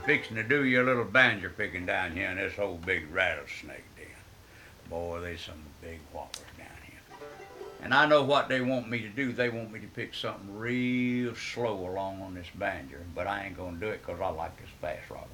I'm fixing to do your little banjo picking down here in this old big rattlesnake den. Boy, there's some big whoppers down here. And I know what they want me to do. They want me to pick something real slow along on this banjo, but I ain't gonna do it 'cause I like this fast rock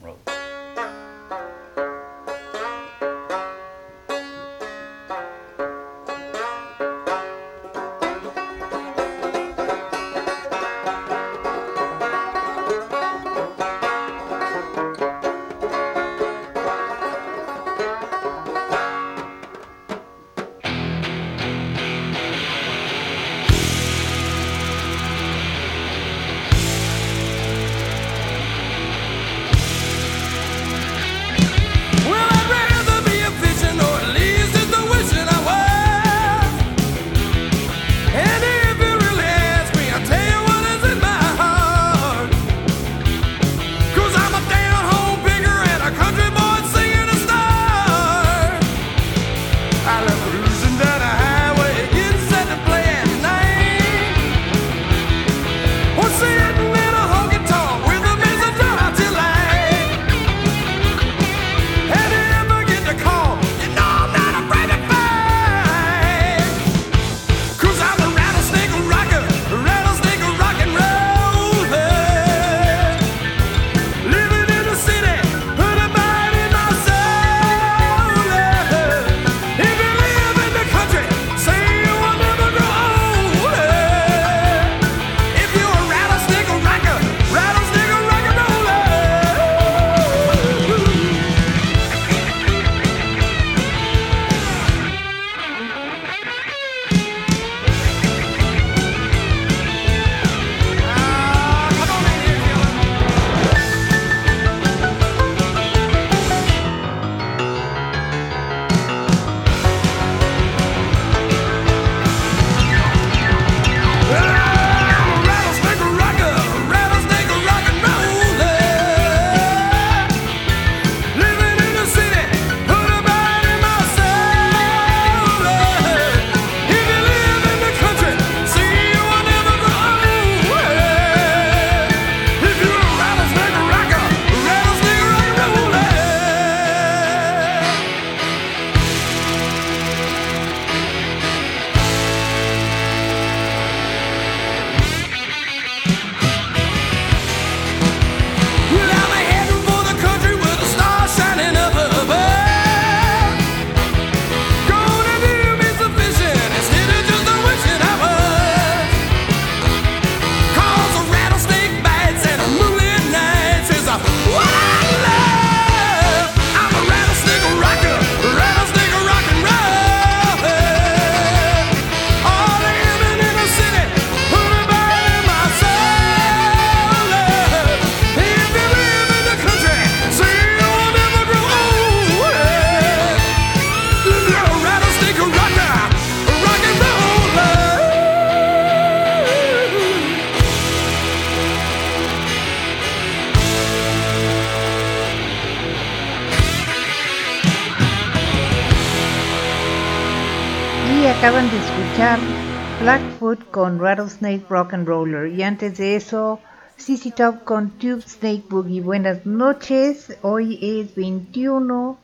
con Rattlesnake Rock and Roller y antes de eso CC Top con Tube Snake Boogie. Buenas noches, hoy es 21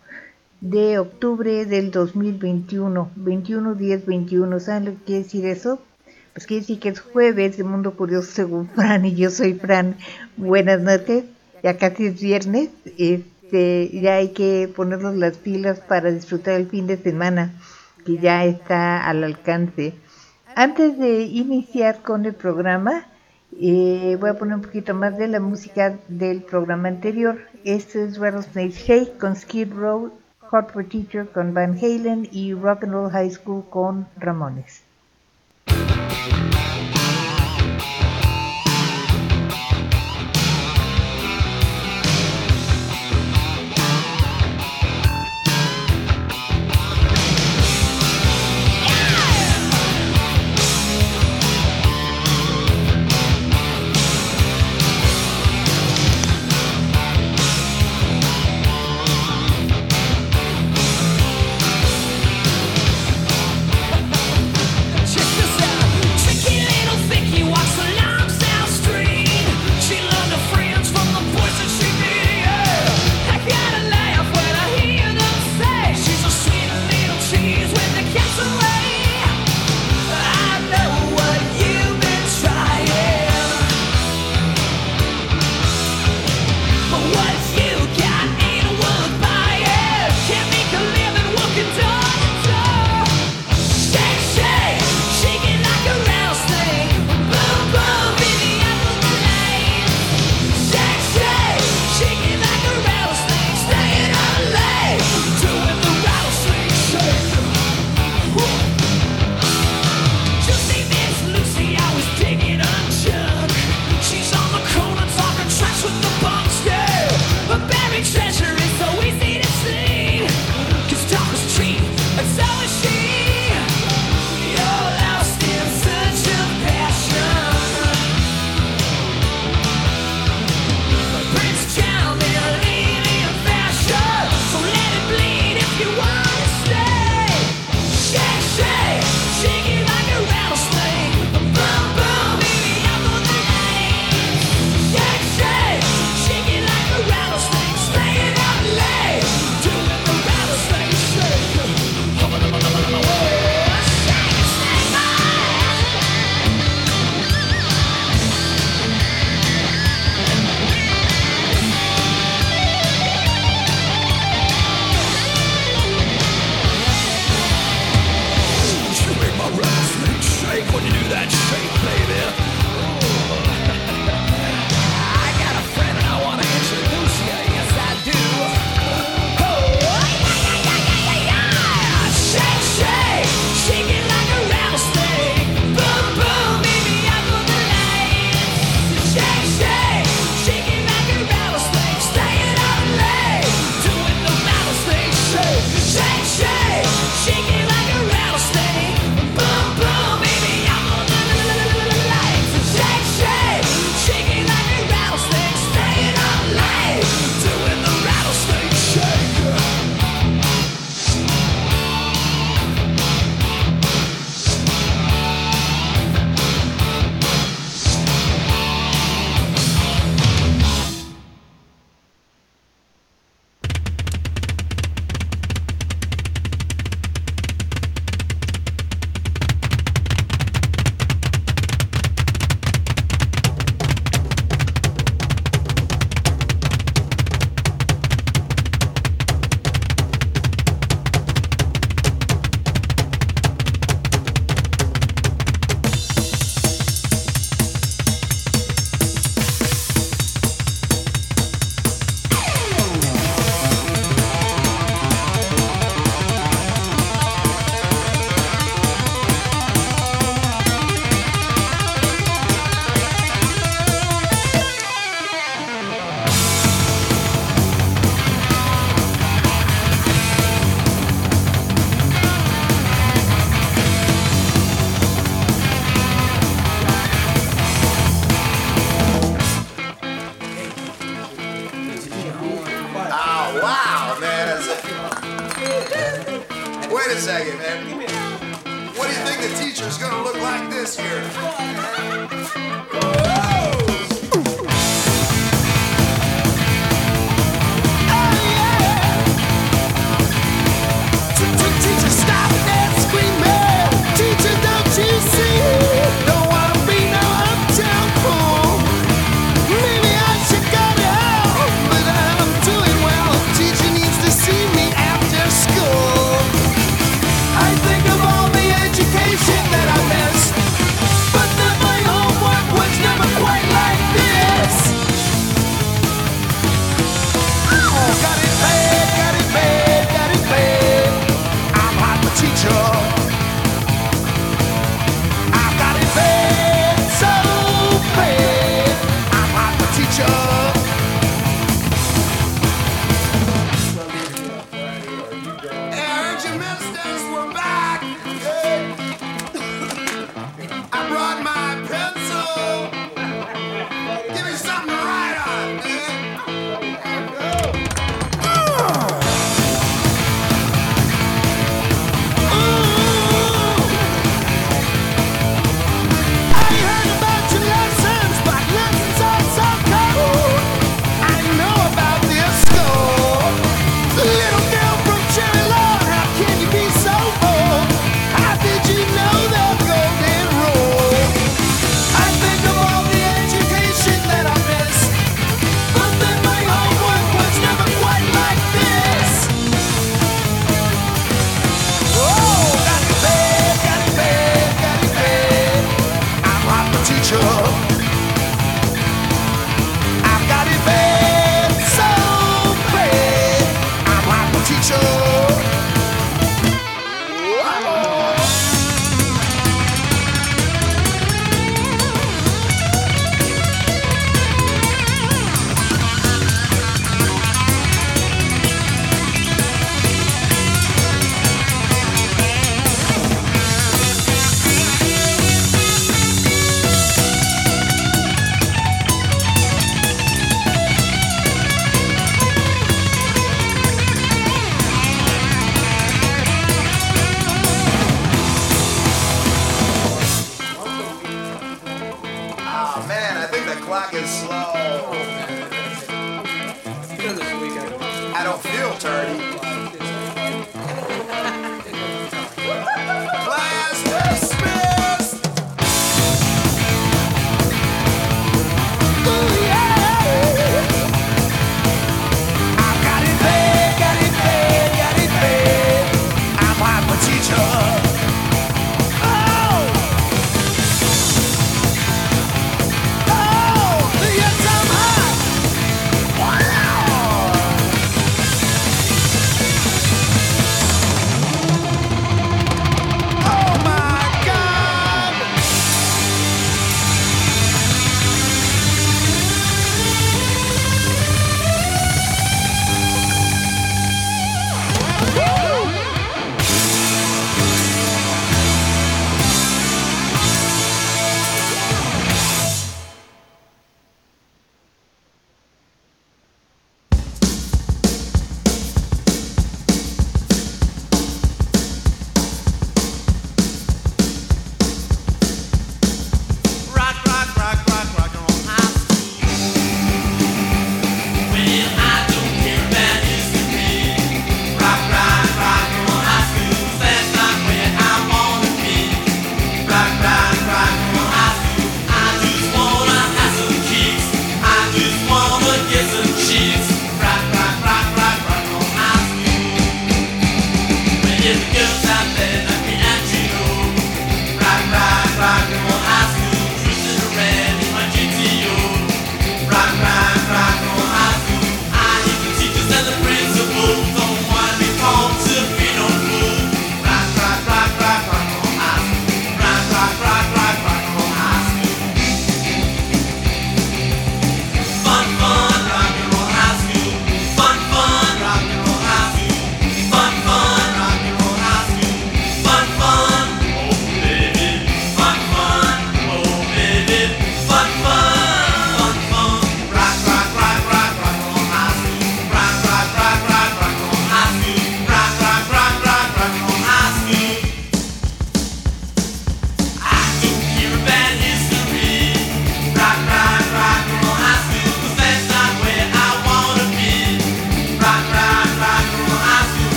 de octubre del 2021, 21 10 21. ¿Saben lo que quiere decir eso? Pues quiere decir que es jueves de Mundo Curioso según Fran y yo soy Fran. Buenas noches, ya casi es viernes, este, ya hay que ponernos las pilas para disfrutar el fin de semana que ya está al alcance. Antes de iniciar con el programa, eh, voy a poner un poquito más de la música del programa anterior. Este es Rattlesnake Shake con Skid Row, Hot for Teacher con Van Halen y Rock and Roll High School con Ramones.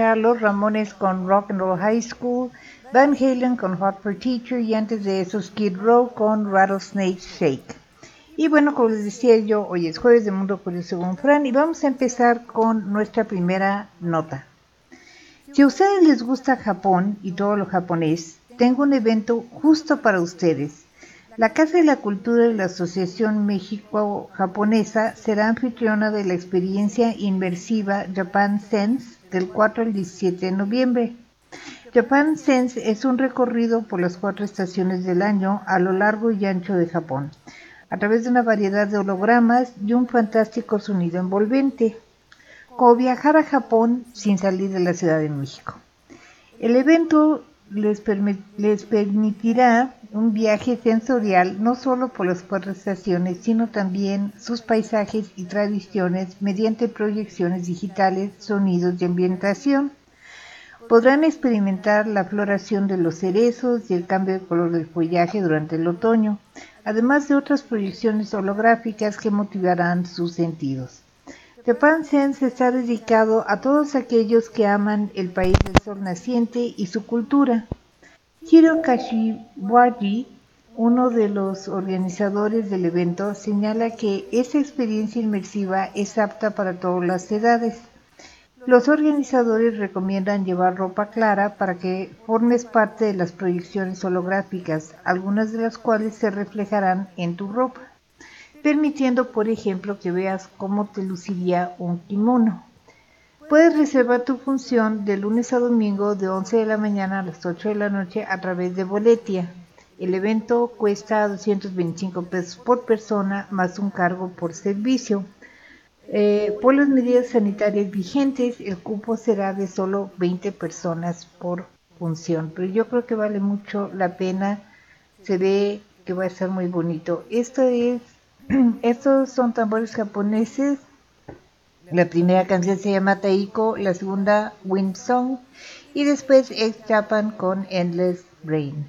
Acaban de escuchar Los Ramones con Rock and Roll High School, Van Halen con Hot for Teacher y antes de eso Skid Row con Rattlesnake Shake. Y bueno, como les decía yo, hoy es jueves de Mundo Curioso según Fran y vamos a empezar con nuestra primera nota. Si a ustedes les gusta Japón y todo lo japonés, tengo un evento justo para ustedes. La Casa de la Cultura de la Asociación México-Japonesa será anfitriona de la experiencia inmersiva Japan Sense del 4 al 17 de noviembre. Japan Sense es un recorrido por las cuatro estaciones del año a lo largo y ancho de Japón, a través de una variedad de hologramas y un fantástico sonido envolvente como viajar a Japón sin salir de la Ciudad de México. El evento les, permitirá un viaje sensorial no solo por las cuatro estaciones, sino también sus paisajes y tradiciones mediante proyecciones digitales, sonidos y ambientación. Podrán experimentar la floración de los cerezos y el cambio de color del follaje durante el otoño, además de otras proyecciones holográficas que motivarán sus sentidos. Japan Sense está dedicado a todos aquellos que aman el país del sol naciente y su cultura. Hiro Kashiwagi, uno de los organizadores del evento, señala que esta experiencia inmersiva es apta para todas las edades. Los organizadores recomiendan llevar ropa clara para que formes parte de las proyecciones holográficas, algunas de las cuales se reflejarán en tu ropa permitiendo por ejemplo que veas cómo te luciría un kimono. Puedes reservar tu función de lunes a domingo de 11 de la mañana a las 8 de la noche a través de Boletia. El evento cuesta 225 pesos por persona más un cargo por servicio. Eh, por las medidas sanitarias vigentes, el cupo será de solo 20 personas por función, pero yo creo que vale mucho la pena. Se ve que va a estar muy bonito. Esto es Estos son tambores japoneses. La primera canción se llama Taiko, la segunda Wind Song y después Ex Japan con Endless Rain.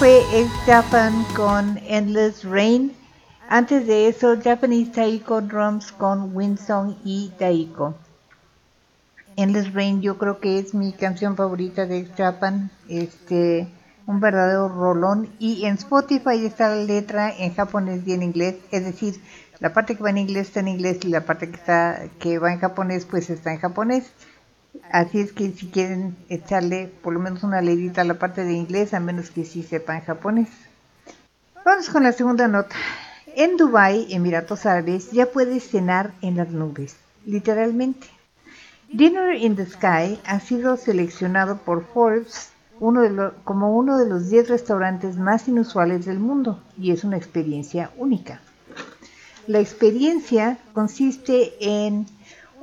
Fue Ex Japan con Endless Rain. Antes de eso, Japanese Taiko Drums con Winsong y Taiko. Endless Rain yo creo que es mi canción favorita de Ex Japan. Este, un verdadero rolón. Y en Spotify está la letra en japonés y en inglés. Es decir, la parte que va en inglés está en inglés y la parte que, está, que va en japonés pues está en japonés. Así es que si quieren echarle por lo menos una leidita a la parte de inglés, a menos que sí sepan japonés. Vamos con la segunda nota. En Dubai, Emiratos Árabes, ya puedes cenar en las nubes, literalmente. Dinner in the Sky ha sido seleccionado por Forbes uno de lo- como uno de los 10 restaurantes más inusuales del mundo y es una experiencia única. La experiencia consiste en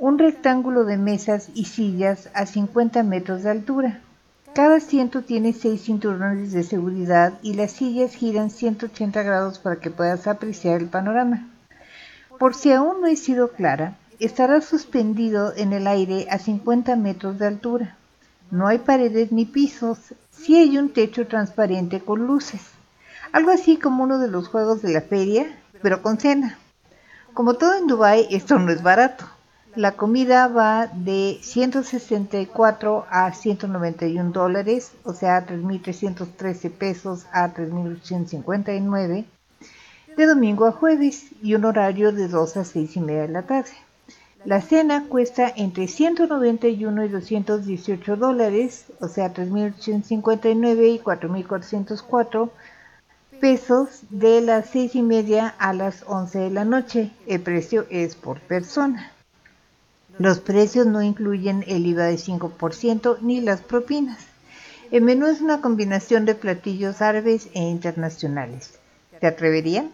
un rectángulo de mesas y sillas a 50 metros de altura. Cada asiento tiene seis cinturones de seguridad y las sillas giran 180 grados para que puedas apreciar el panorama. Por si aún no he sido clara, estará suspendido en el aire a 50 metros de altura. No hay paredes ni pisos, sí hay un techo transparente con luces. Algo así como uno de los juegos de la feria, pero con cena. Como todo en Dubai, esto no es barato. La comida va de 164 a 191 dólares, o sea, 3.313 pesos a 3.859, de domingo a jueves y un horario de 2 a 6 y media de la tarde. La cena cuesta entre 191 y 218 dólares, o sea, 3.859 y 4.404 pesos de las 6 y media a las 11 de la noche. El precio es por persona. Los precios no incluyen el IVA de 5% ni las propinas. El menú es una combinación de platillos árabes e internacionales. ¿Te atreverían?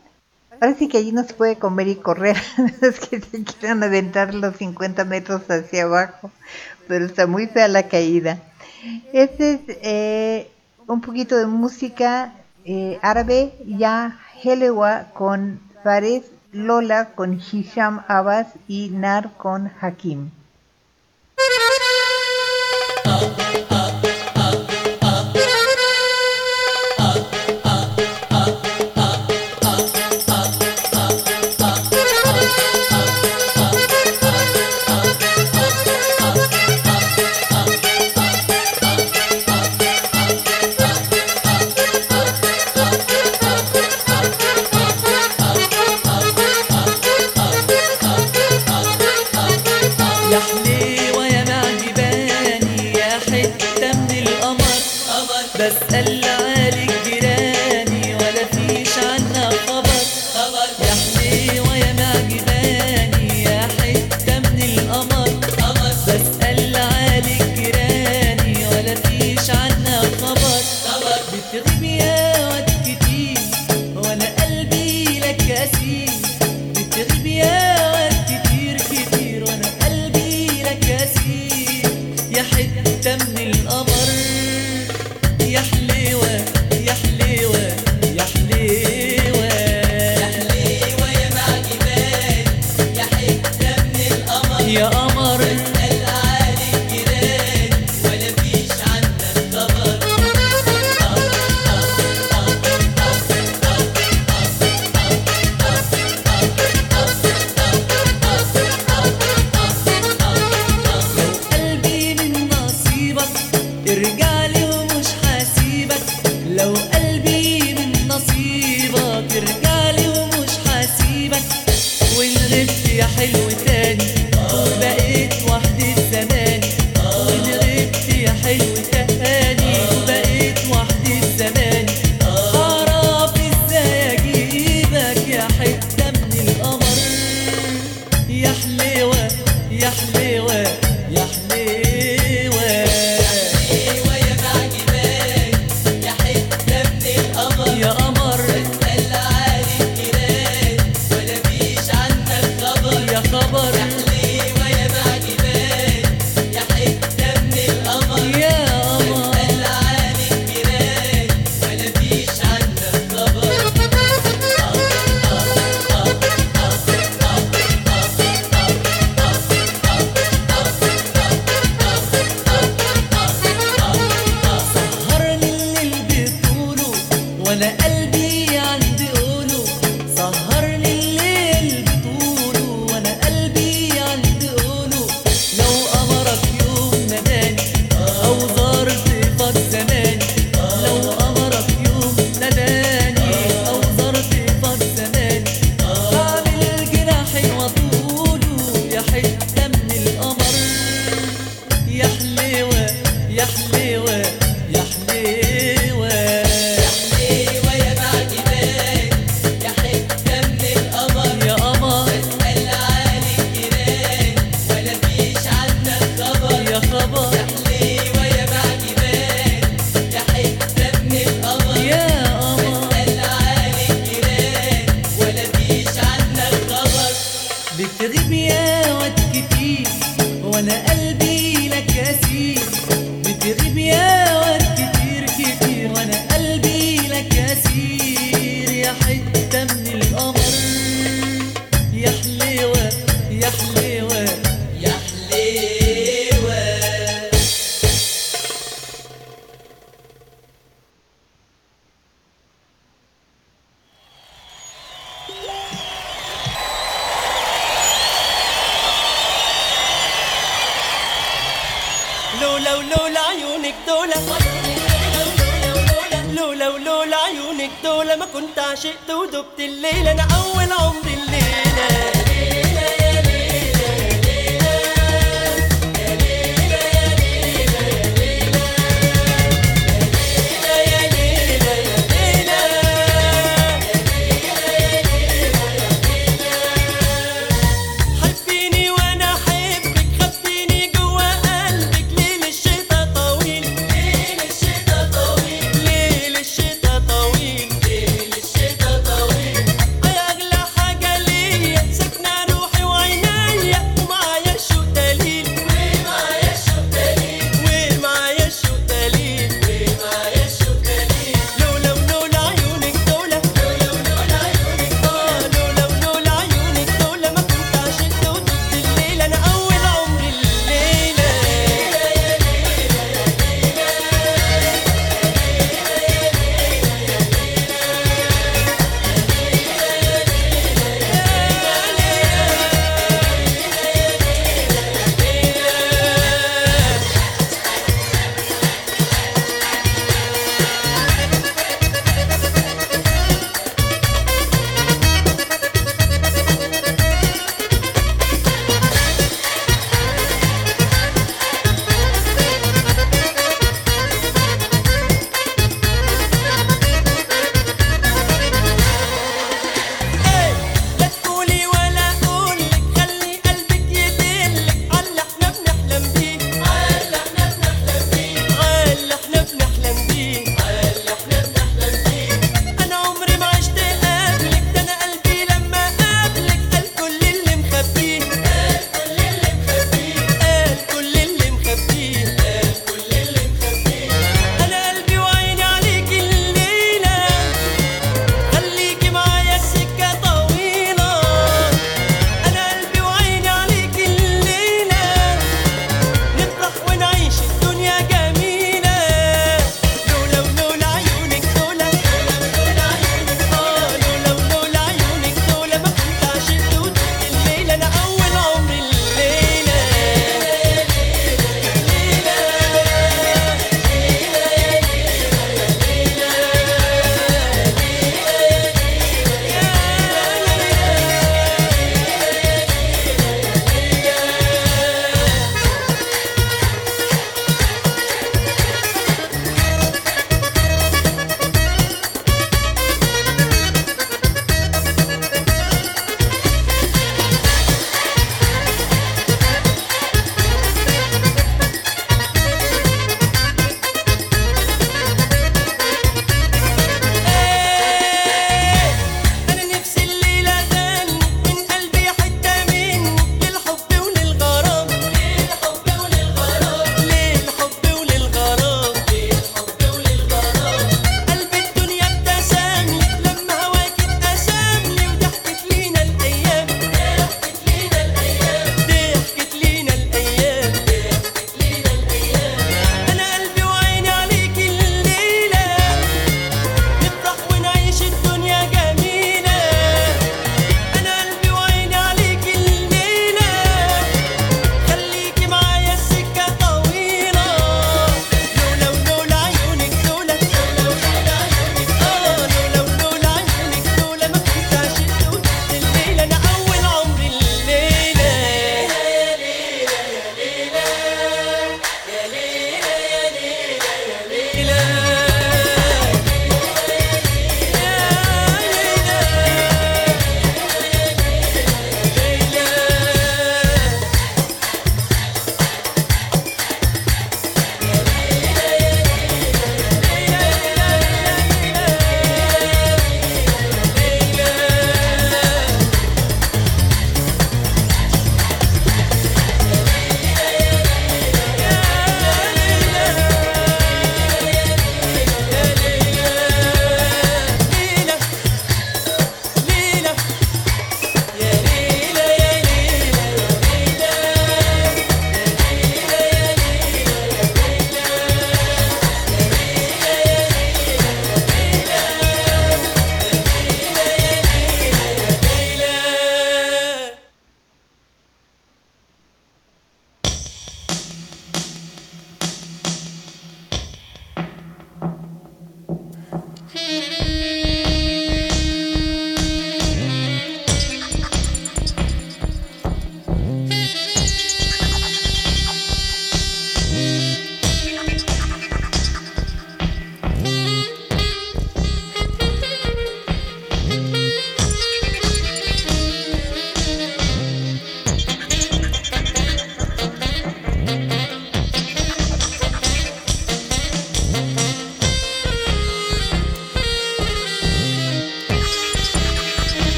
Sí que allí no se puede comer y correr, es que se quieran aventar los 50 metros hacia abajo, pero está muy fea la caída. Este es eh, un poquito de música eh, árabe, ya Helewa con Fares Lola con Hisham Abbas y Nar con Hakim.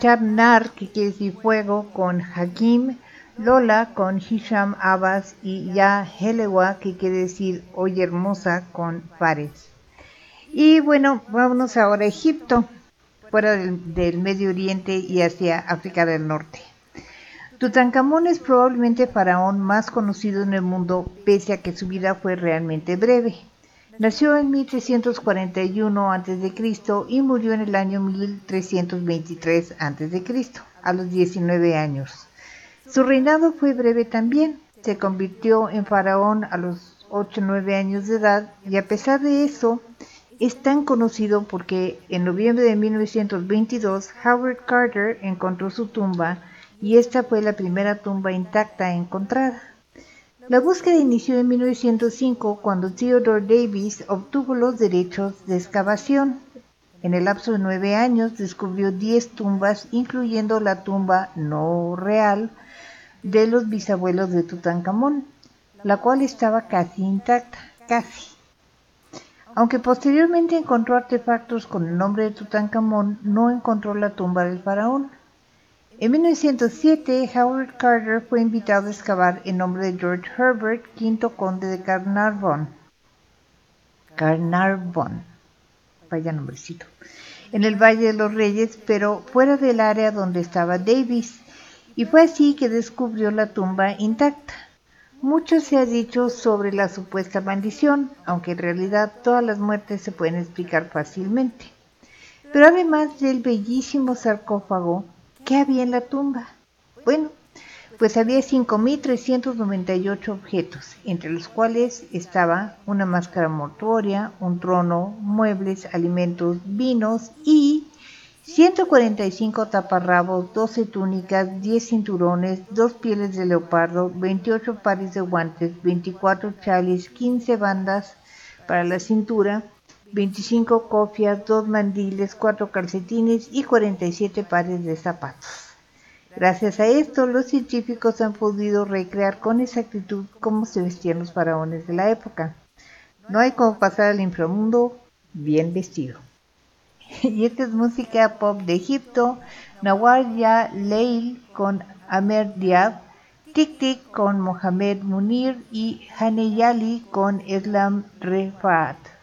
Acaban de escuchar Nar, que quiere decir fuego, con Hakim, Lola con Hisham Abbas y Ya Helewa, que quiere decir Oye Hermosa, con Fares. Y bueno, vámonos ahora a Egipto, fuera del, del Medio Oriente y hacia África del Norte. Tutankamón es probablemente el faraón más conocido en el mundo, pese a que su vida fue realmente breve. Nació en 1341 a.C. y murió en el año 1323 a.C., a los 19 años. Su reinado fue breve también. Se convirtió en faraón a los 8 o 9 años de edad y a pesar de eso es tan conocido porque en noviembre de 1922 Howard Carter encontró su tumba y esta fue la primera tumba intacta encontrada. La búsqueda inició en 1905 cuando Theodore Davis obtuvo los derechos de excavación. En el lapso de nueve años descubrió 10 tumbas, incluyendo la tumba no real de los bisabuelos de Tutankamón, la cual estaba casi intacta, casi. Aunque posteriormente encontró artefactos con el nombre de Tutankamón, no encontró la tumba del faraón. En 1907, Howard Carter fue invitado a excavar en nombre de George Herbert, quinto conde de Carnarvon. Carnarvon, vaya nombrecito, en el Valle de los Reyes, pero fuera del área donde estaba Davis, y fue así que descubrió la tumba intacta. Mucho se ha dicho sobre la supuesta maldición, aunque en realidad todas las muertes se pueden explicar fácilmente. Pero además del bellísimo sarcófago, ¿qué había en la tumba? Bueno, pues había 5.398 objetos, entre los cuales estaba una máscara mortuoria, un trono, muebles, alimentos, vinos y 145 taparrabos, 12 túnicas, 10 cinturones, 2 pieles de leopardo, 28 pares de guantes, 24 chalis, 15 bandas para la cintura, 25 cofias, 2 mandiles, 4 calcetines y 47 pares de zapatos. Gracias a esto, los científicos han podido recrear con exactitud cómo se vestían los faraones de la época. No hay como pasar al inframundo bien vestido. Y esta es música pop de Egipto, Nawar Ya Leil con Amer Diab, Tik Tik con Mohamed Munir y Haneyali con Islam Refat.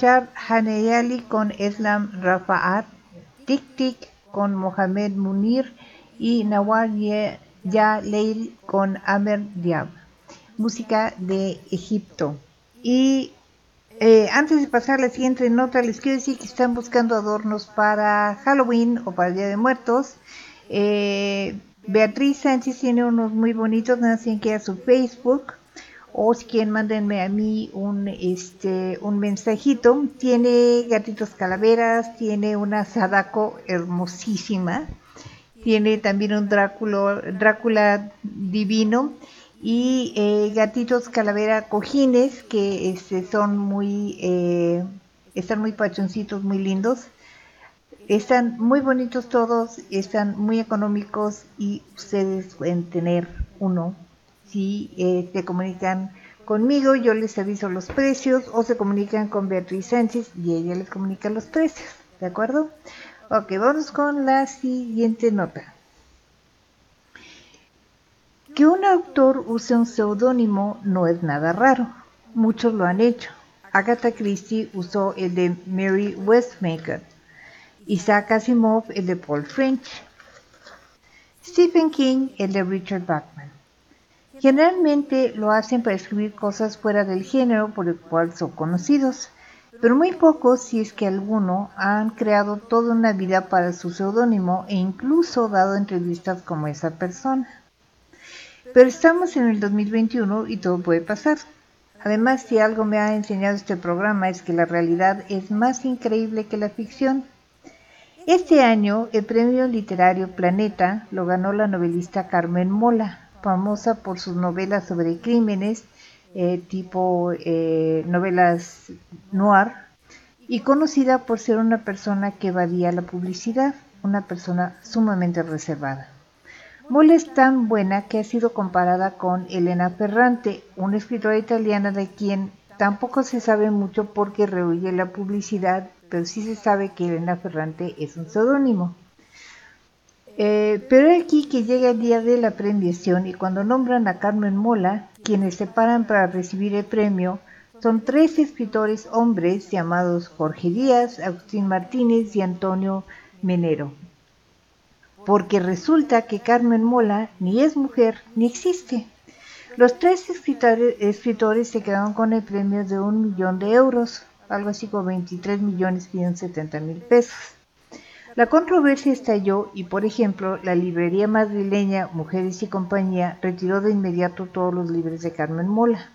Escuchar Haneyali con Islam Rafa'at, Tik Tik con Mohamed Munir y Nawar Ya Leil con Amer Diab, música de Egipto. Y eh, antes de pasar a la siguiente nota, les quiero decir que están buscando adornos para Halloween o para el Día de Muertos. Eh, Beatriz Sánchez tiene unos muy bonitos, tienen que a su Facebook o si quieren mándenme a mí un este un mensajito. Tiene gatitos calaveras tiene una sadako hermosísima. Tiene también un Drácula Drácula divino. Y eh, gatitos calavera cojines que este, son muy eh, están muy pachoncitos muy lindos. Están muy bonitos todos están muy económicos y ustedes pueden tener uno si eh, se comunican conmigo, yo les aviso los precios o se comunican con Beatriz Sánchez y ella les comunica los precios, ¿de acuerdo? Ok, vamos con la siguiente nota. Que un autor use un seudónimo no es nada raro, muchos lo han hecho. Agatha Christie usó el de Mary Westmaker, Isaac Asimov el de Paul French, Stephen King el de Richard Bachman. Generalmente lo hacen para escribir cosas fuera del género por el cual son conocidos, pero muy pocos, si es que alguno, han creado toda una vida para su seudónimo e incluso dado entrevistas como esa persona. Pero estamos en el 2021 y todo puede pasar. Además, si algo me ha enseñado este programa es que la realidad es más increíble que la ficción. Este año, el premio literario Planeta lo ganó la novelista Carmen Mola, famosa por sus novelas sobre crímenes, eh, tipo eh, novelas noir, y conocida por ser una persona que evadía la publicidad, una persona sumamente reservada. Mola es tan buena que ha sido comparada con Elena Ferrante, una escritora italiana de quien tampoco se sabe mucho porque rehuye la publicidad, pero sí se sabe que Elena Ferrante es un seudónimo. Eh, pero aquí que llega el día de la premiación y cuando nombran a Carmen Mola, quienes se paran para recibir el premio son tres escritores hombres llamados Jorge Díaz, Agustín Martínez y Antonio Menero. Porque resulta que Carmen Mola ni es mujer ni existe. Los tres escritores, escritores se quedaron con el premio de un millón de euros, algo así como 23 millones 570 mil pesos. La controversia estalló y, por ejemplo, la librería madrileña Mujeres y Compañía retiró de inmediato todos los libros de Carmen Mola.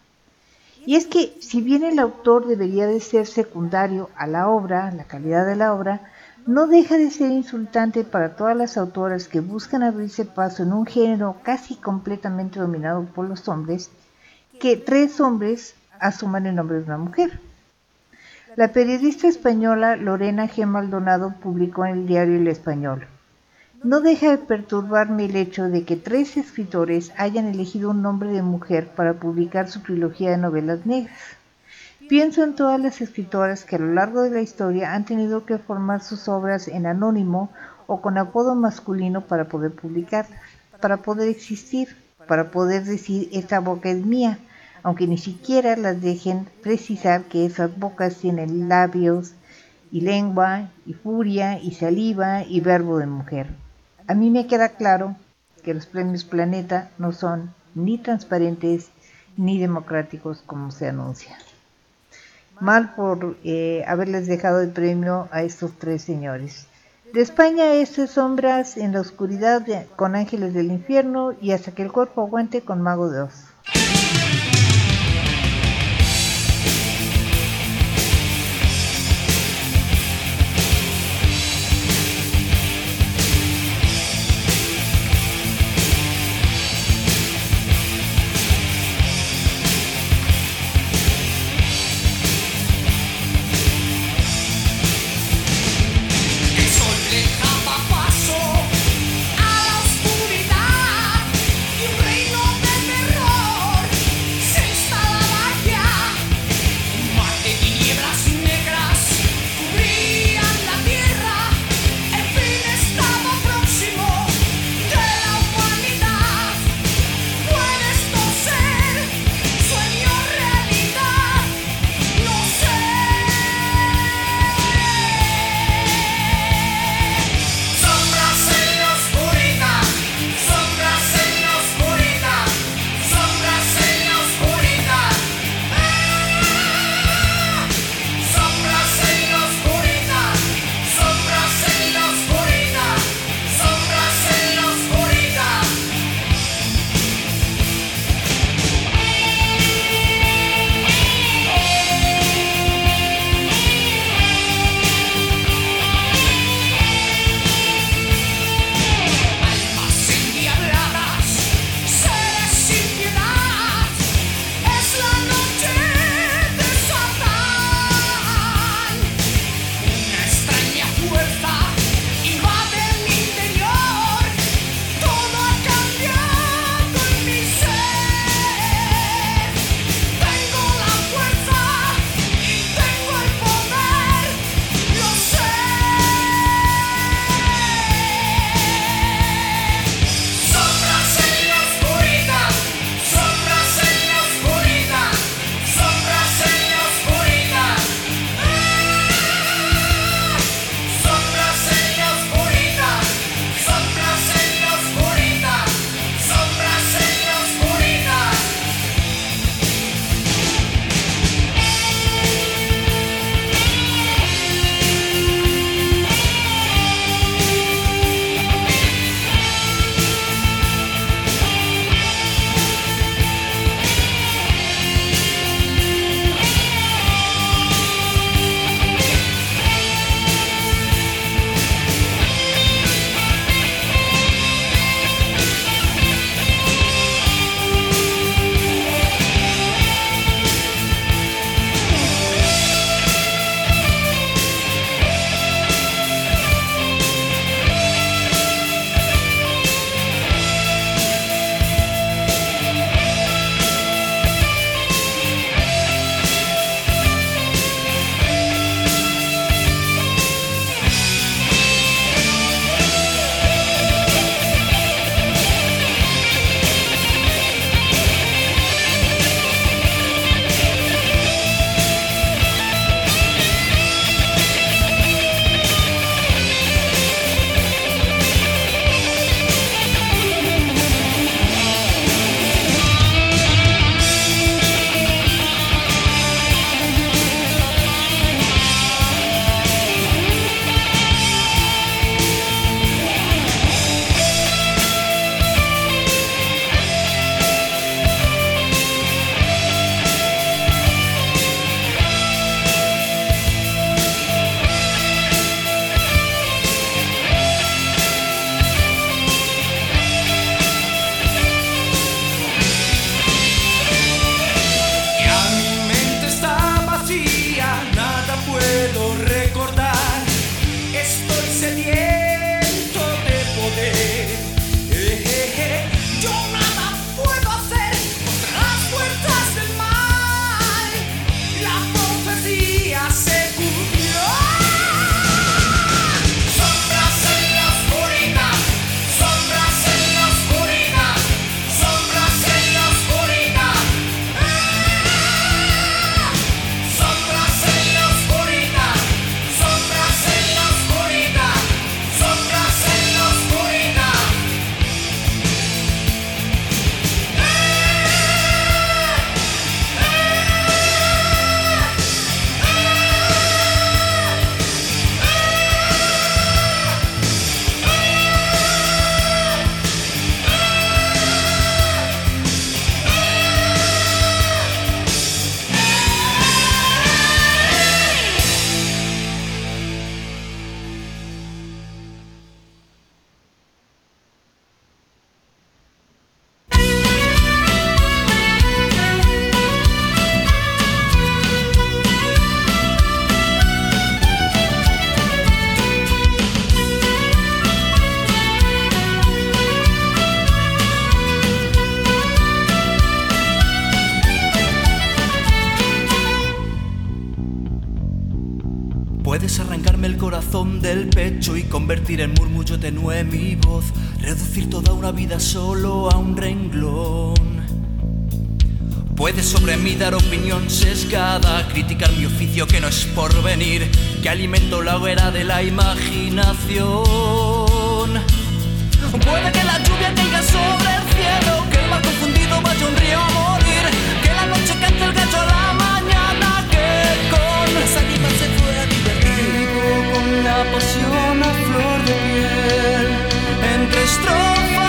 Y es que, si bien el autor debería de ser secundario a la obra, la calidad de la obra, no deja de ser insultante para todas las autoras que buscan abrirse paso en un género casi completamente dominado por los hombres, que tres hombres asuman el nombre de una mujer. La periodista española Lorena G. Maldonado publicó en el diario El Español. No deja de perturbarme el hecho de que tres escritores hayan elegido un nombre de mujer para publicar su trilogía de novelas negras. Pienso en todas las escritoras que a lo largo de la historia han tenido que formar sus obras en anónimo o con apodo masculino para poder publicarlas, para poder existir, para poder decir esta boca es mía, aunque ni siquiera las dejen precisar que esas bocas tienen labios y lengua y furia y saliva y verbo de mujer. A mí me queda claro que los premios Planeta no son ni transparentes ni democráticos como se anuncia. Mal por eh, haberles dejado el premio a estos tres señores. De España es Sombras en la Oscuridad con Ángeles del Infierno y Hasta que el cuerpo aguante con Mago de Oz. Convertir en murmullo tenue mi voz, reducir toda una vida solo a un renglón. Puedes sobre mí dar opinión sesgada, criticar mi oficio que no es por venir, que alimento la hoguera de la imaginación. Puede que la lluvia caiga sobre el cielo, que el mar confundido vaya un río a morir, que la noche cante el gallo a la mañana, que con las ánimas se fue a divertir. Vivo con la pasión entre estrofas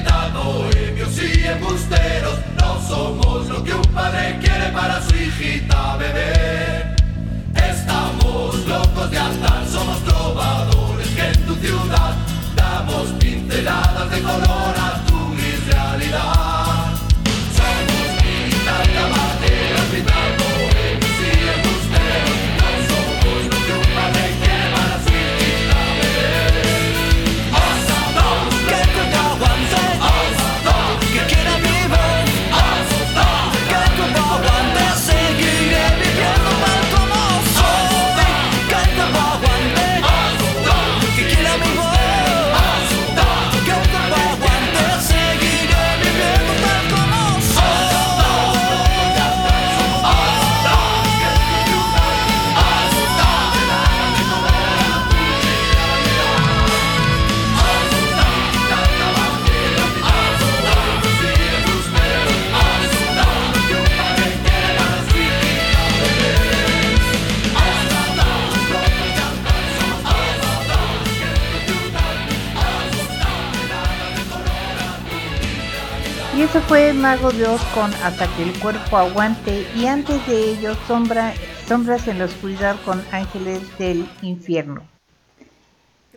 mitad bohemios y embusteros. No somos lo que un padre quiere para su hijita bebé. Estamos locos de atar, somos trovadores que en tu ciudad damos pinceladas de color a tu realidad. Mago de con Hasta que el cuerpo aguante y antes de ello Sombra, Sombras en la oscuridad con Ángeles del infierno.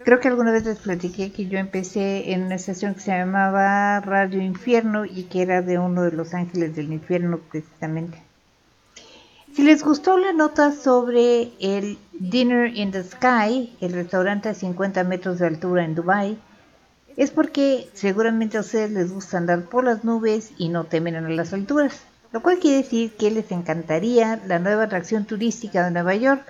Creo que alguna vez les platiqué que yo empecé en una estación que se llamaba Radio Infierno y que era de uno de los ángeles del infierno precisamente. Si les gustó la nota sobre el Dinner in the Sky, el restaurante a 50 metros de altura en Dubai, es porque seguramente a ustedes les gusta andar por las nubes y no temen a las alturas, lo cual quiere decir que les encantaría la nueva atracción turística de Nueva York.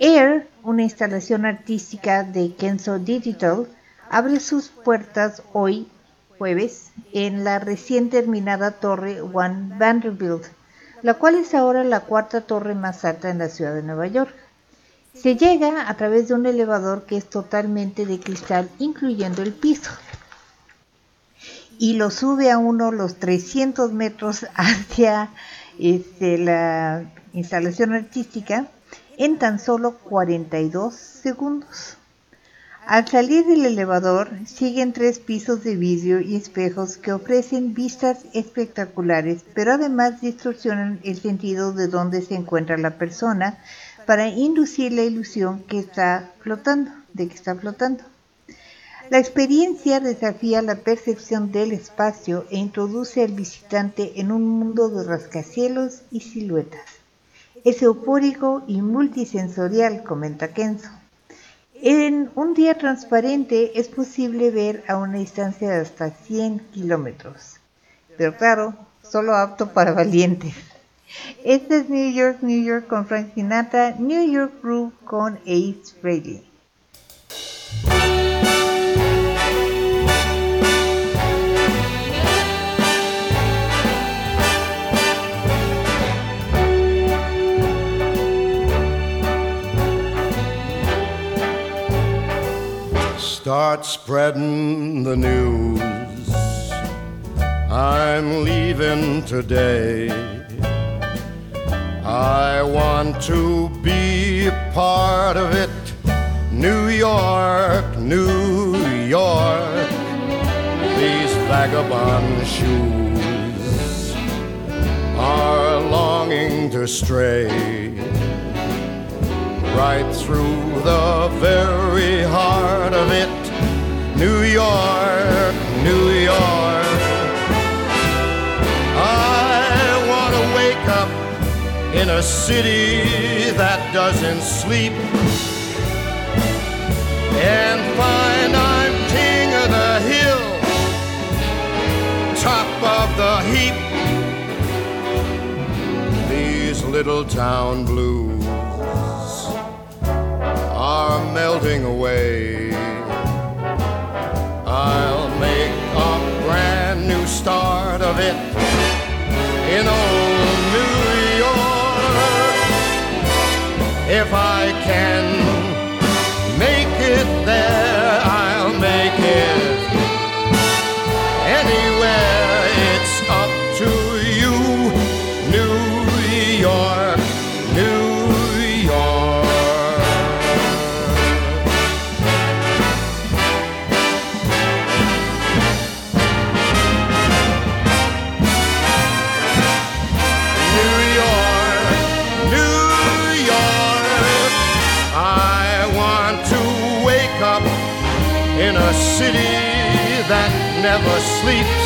Air, una instalación artística de Kenzo Digital, abre sus puertas hoy, jueves, en la recién terminada torre One Vanderbilt, la cual es ahora la cuarta torre más alta en la ciudad de Nueva York. Se llega a través de un elevador que es totalmente de cristal, incluyendo el piso. Y lo sube a uno los 300 metros hacia este, la instalación artística, en tan solo 42 segundos. Al salir del elevador siguen tres pisos de vidrio y espejos que ofrecen vistas espectaculares, pero además distorsionan el sentido de dónde se encuentra la persona para inducir la ilusión que está flotando, de que está flotando. La experiencia desafía la percepción del espacio e introduce al visitante en un mundo de rascacielos y siluetas. Es eufórico y multisensorial, comenta Kenzo. En un día transparente es posible ver a una distancia de hasta 100 kilómetros, pero claro, solo apto para valientes. Este es New York, New York con Frank Sinatra, New York Groove con Ace Frehley. Start spreading the news. I'm leaving today. I want to be a part of it. New York, New York. These vagabond shoes are longing to stray right through the very heart of it. New York, New York. In a city that doesn't sleep and find I'm king of the hill, top of the heap. These little town blues are melting away. Never sleeps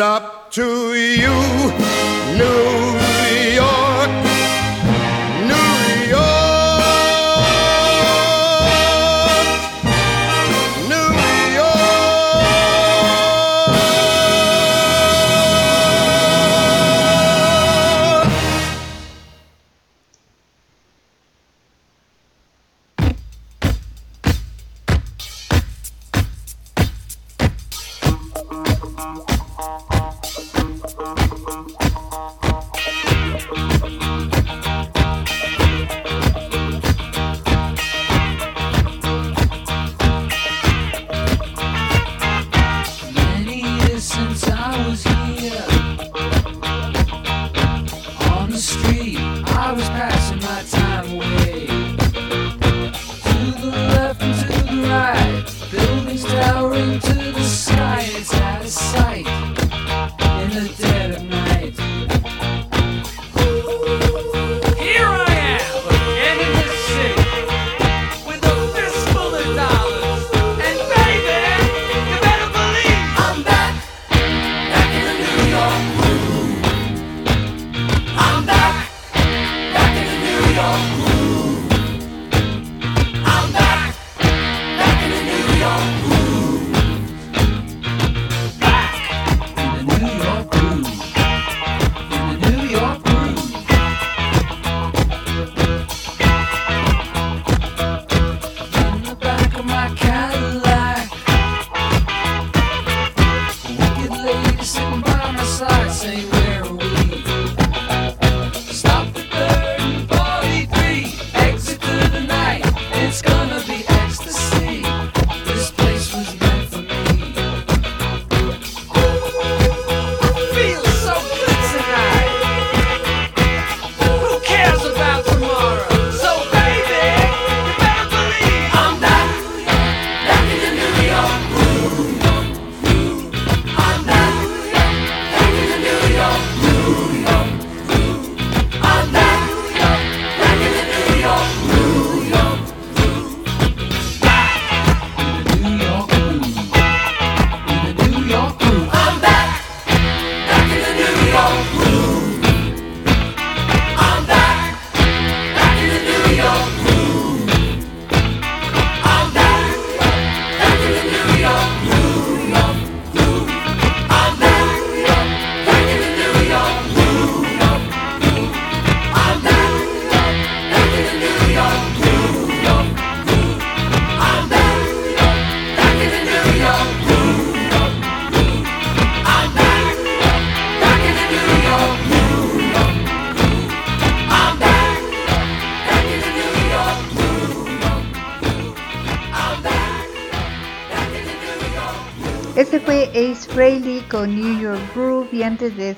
up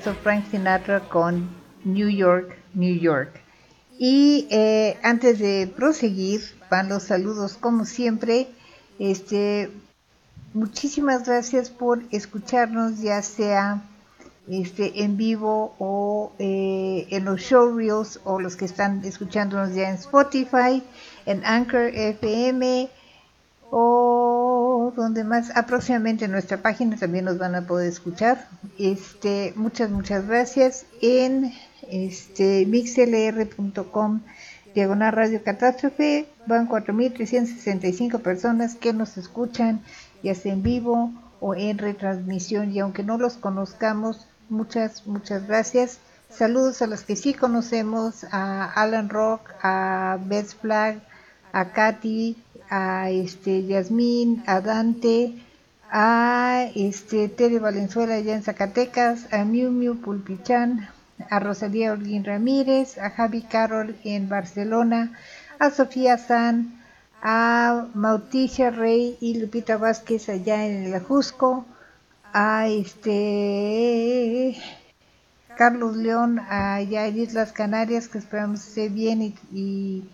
eso Frank Sinatra con New York, New York. Y eh, antes de proseguir, van los saludos como siempre. Este, muchísimas gracias por escucharnos, ya sea este, en vivo o eh, en los showreels o los que están escuchándonos ya en Spotify, en Anchor FM o donde más ah, próximamente en nuestra página también nos van a poder escuchar. Este muchas muchas gracias en este mixlr.com diagonal radio catástrofe. Van 4.365 personas que nos escuchan ya sea en vivo o en retransmisión. Y aunque no los conozcamos muchas muchas gracias. Saludos a los que sí conocemos a Alan Rock a Beth Flag a Katy a este Yasmín, a Dante, a este Tere Valenzuela allá en Zacatecas, a Miu Miu Pulpichán, a Rosalía Holguín Ramírez, a Javi Carol en Barcelona, a Sofía San, a Mauticia Rey y Lupita Vázquez allá en el Ajusco, a este Carlos León allá en Islas Canarias, que esperamos esté bien y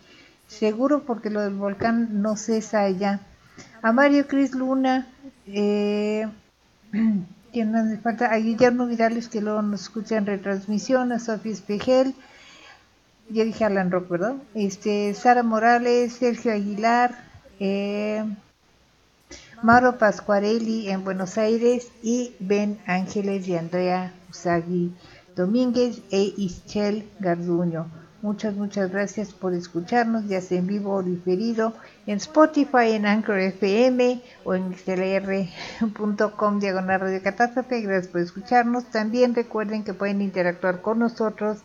seguro porque lo del volcán no cesa allá. A Mario Cris Luna, eh, ¿quién falta? A Guillermo Virales que luego nos escucha en retransmisión, a Sofía Espejel, ya dije Alan Rock, ¿verdad? Este, Sara Morales, Sergio Aguilar, eh, Mauro Pascuarelli en Buenos Aires y Ben Ángeles y Andrea Usagi Domínguez e Ischel Garduño. Muchas, muchas gracias por escucharnos, ya sea en vivo o diferido, en Spotify, en Anchor FM o en xlr.com diagonal radio catástrofe. Gracias por escucharnos. También recuerden que pueden interactuar con nosotros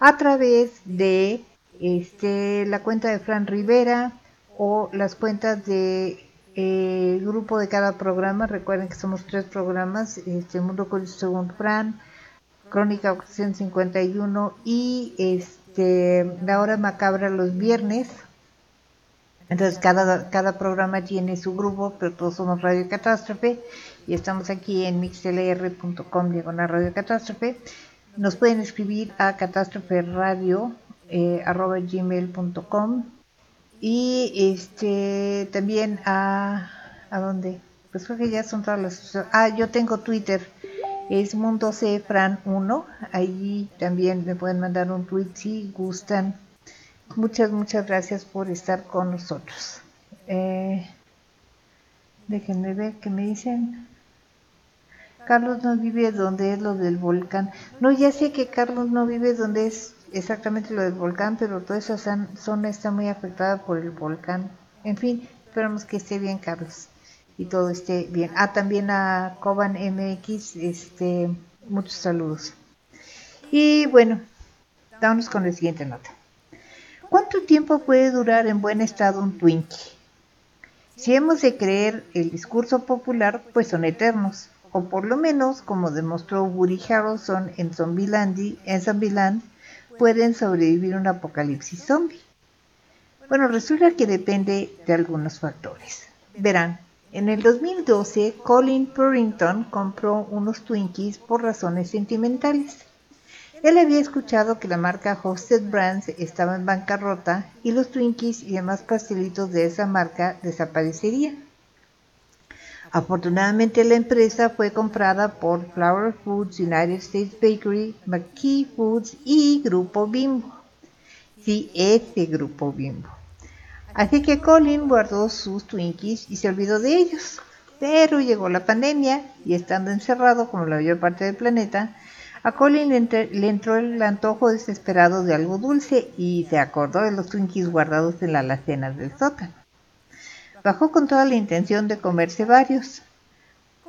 a través de este, la cuenta de Fran Rivera o las cuentas de eh, grupo de cada programa. Recuerden que somos tres programas, este Mundo Curioso según Fran, Crónica Ocasión 51 y este La Hora Macabra los viernes. Entonces cada, cada programa tiene su grupo, pero todos somos Radio Catástrofe y estamos aquí en mixlr.com diagonal Radio Catástrofe. Nos pueden escribir a catástrofe eh, y este también a a dónde pues creo que ya son todas las ah yo tengo Twitter es mundo Fran 1 allí también me pueden mandar un tweet si gustan. Muchas muchas gracias por estar con nosotros. Eh, déjenme ver qué me dicen. Carlos no vive donde es lo del volcán. No ya sé que Carlos no vive donde es exactamente lo del volcán pero toda esa zona está muy afectada por el volcán. En fin esperamos que esté bien Carlos y todo esté bien. Ah, también a Coban MX, este, muchos saludos. Y bueno, vámonos con la siguiente nota. ¿Cuánto tiempo puede durar en buen estado un Twinkie? Si hemos de creer el discurso popular, pues son eternos. o por lo menos, como demostró Woody Harrelson en Zombieland, en Zombieland pueden sobrevivir un apocalipsis zombie. Bueno, resulta que depende de algunos factores. Verán, en el 2012, Colin Purrington compró unos Twinkies por razones sentimentales. Él había escuchado que la marca Hosted Brands estaba en bancarrota y los Twinkies y demás pastelitos de esa marca desaparecerían. Afortunadamente la empresa fue comprada por Flower Foods, United States Bakery, McKee Foods y Grupo Bimbo. Sí, ese Grupo Bimbo. Así que Colin guardó sus Twinkies y se olvidó de ellos. Pero llegó la pandemia y estando encerrado como la mayor parte del planeta, a Colin le, entró el antojo desesperado de algo dulce y se acordó de los Twinkies guardados en la alacena del sótano. Bajó con toda la intención de comerse varios.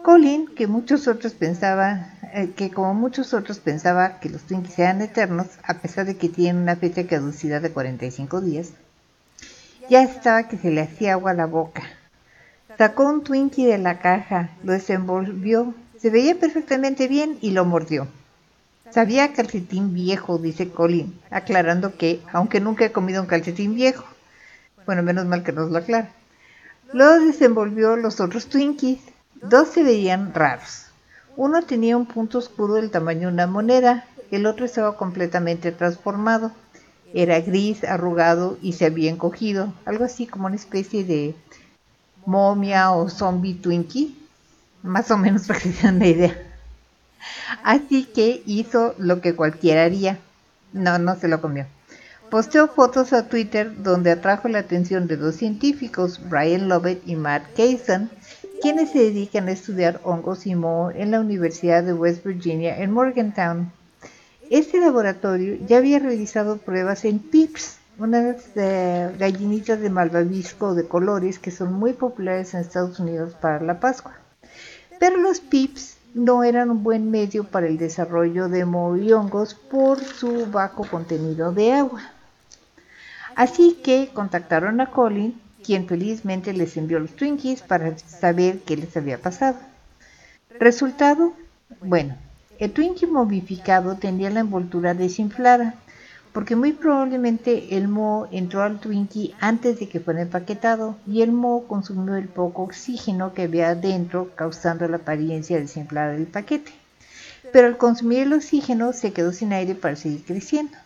Colin, que muchos otros pensaba, eh, que como muchos otros pensaba que los Twinkies eran eternos, a pesar de que tienen una fecha de caducidad de 45 días, ya estaba que se le hacía agua a la boca. Sacó un Twinkie de la caja, lo desenvolvió, se veía perfectamente bien y lo mordió. Sabía calcetín viejo, dice Colin, aclarando que, aunque nunca he comido un calcetín viejo, bueno, menos mal que nos lo aclara. Luego desenvolvió los otros Twinkies. Dos se veían raros. Uno tenía un punto oscuro del tamaño de una moneda, el otro estaba completamente transformado. Era gris, arrugado y se había encogido, algo así como una especie de momia o zombie Twinkie, más o menos para que se den idea. Así que hizo lo que cualquiera haría. No, no se lo comió. Posteó fotos a Twitter donde atrajo la atención de dos científicos, Brian Lovett y Matt Kaysen, quienes se dedican a estudiar hongos y moho en la Universidad de West Virginia en Morgantown. Este laboratorio ya había realizado pruebas en pips, unas eh, gallinitas de malvavisco de colores que son muy populares en Estados Unidos para la Pascua. Pero los pips no eran un buen medio para el desarrollo de moho y hongos por su bajo contenido de agua. Así que contactaron a Colin, quien felizmente les envió los Twinkies para saber qué les había pasado. Resultado, bueno, el Twinkie momificado tenía la envoltura desinflada, porque muy probablemente el moho entró al Twinkie antes de que fuera empaquetado y el moho consumió el poco oxígeno que había adentro, causando la apariencia desinflada del paquete. Pero al consumir el oxígeno se quedó sin aire para seguir creciendo.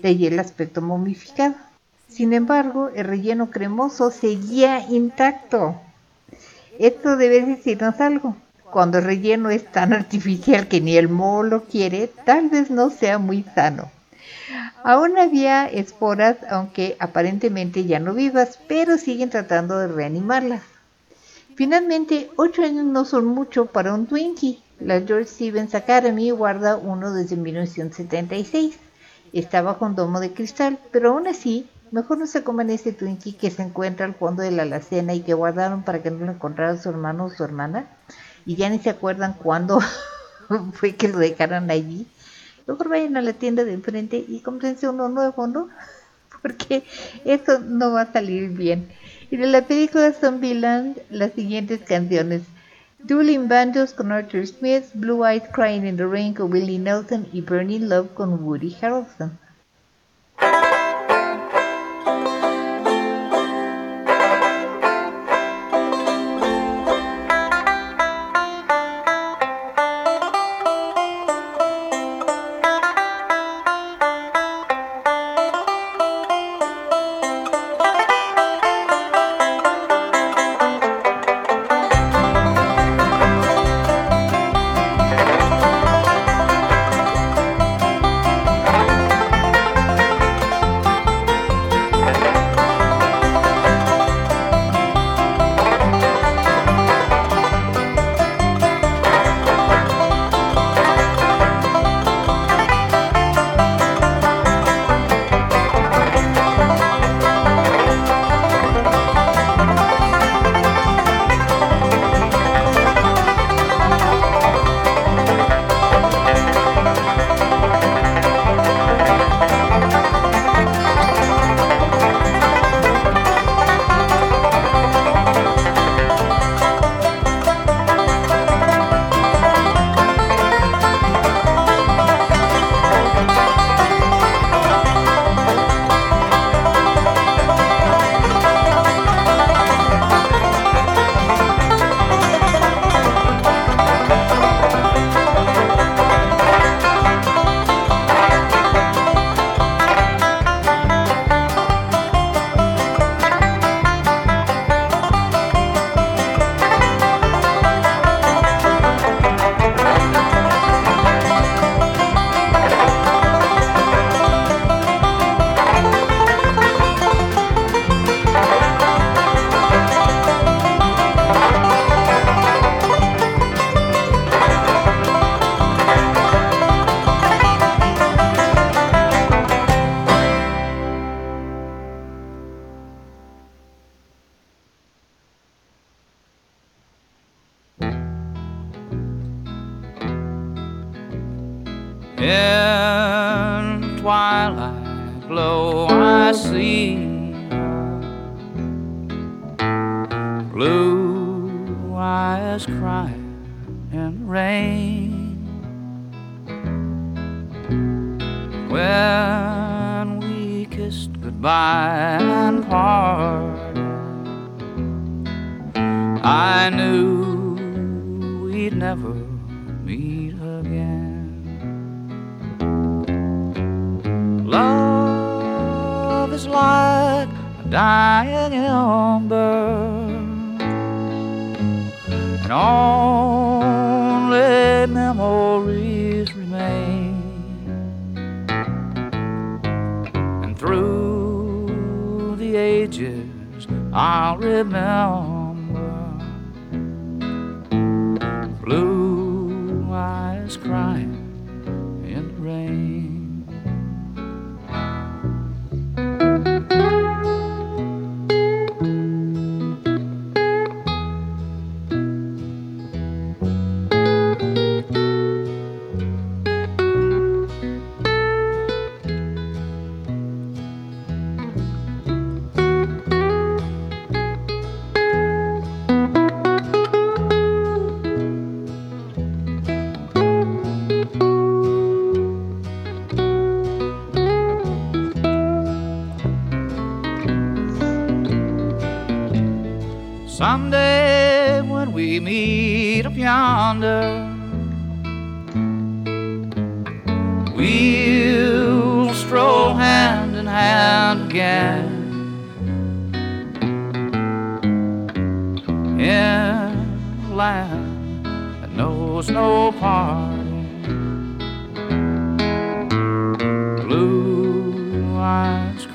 De allí el aspecto momificado. Sin embargo, el relleno cremoso seguía intacto. Esto debe decirnos algo. Cuando el relleno es tan artificial que ni el moho lo quiere, tal vez no sea muy sano. Aún había esporas, aunque aparentemente ya no vivas, pero siguen tratando de reanimarlas. Finalmente, ocho años no son mucho para un Twinkie. La George Stevens Academy guarda uno desde 1976. Está bajo un domo de cristal, pero aún así, mejor no se coman ese Twinkie que se encuentra al fondo de la alacena y que guardaron para que no lo encontrara su hermano o su hermana. Y ya ni se acuerdan cuándo fue que lo dejaron allí. Mejor vayan a la tienda de enfrente y cómprense uno nuevo, ¿no? Porque eso no va a salir bien. Y de la película Zombieland, las siguientes canciones. Dueling Bandos con Arthur Smith, Blue Eyes Crying in the Rain con Willie Nelson y Burning Love con Woody Harrelson. Eyes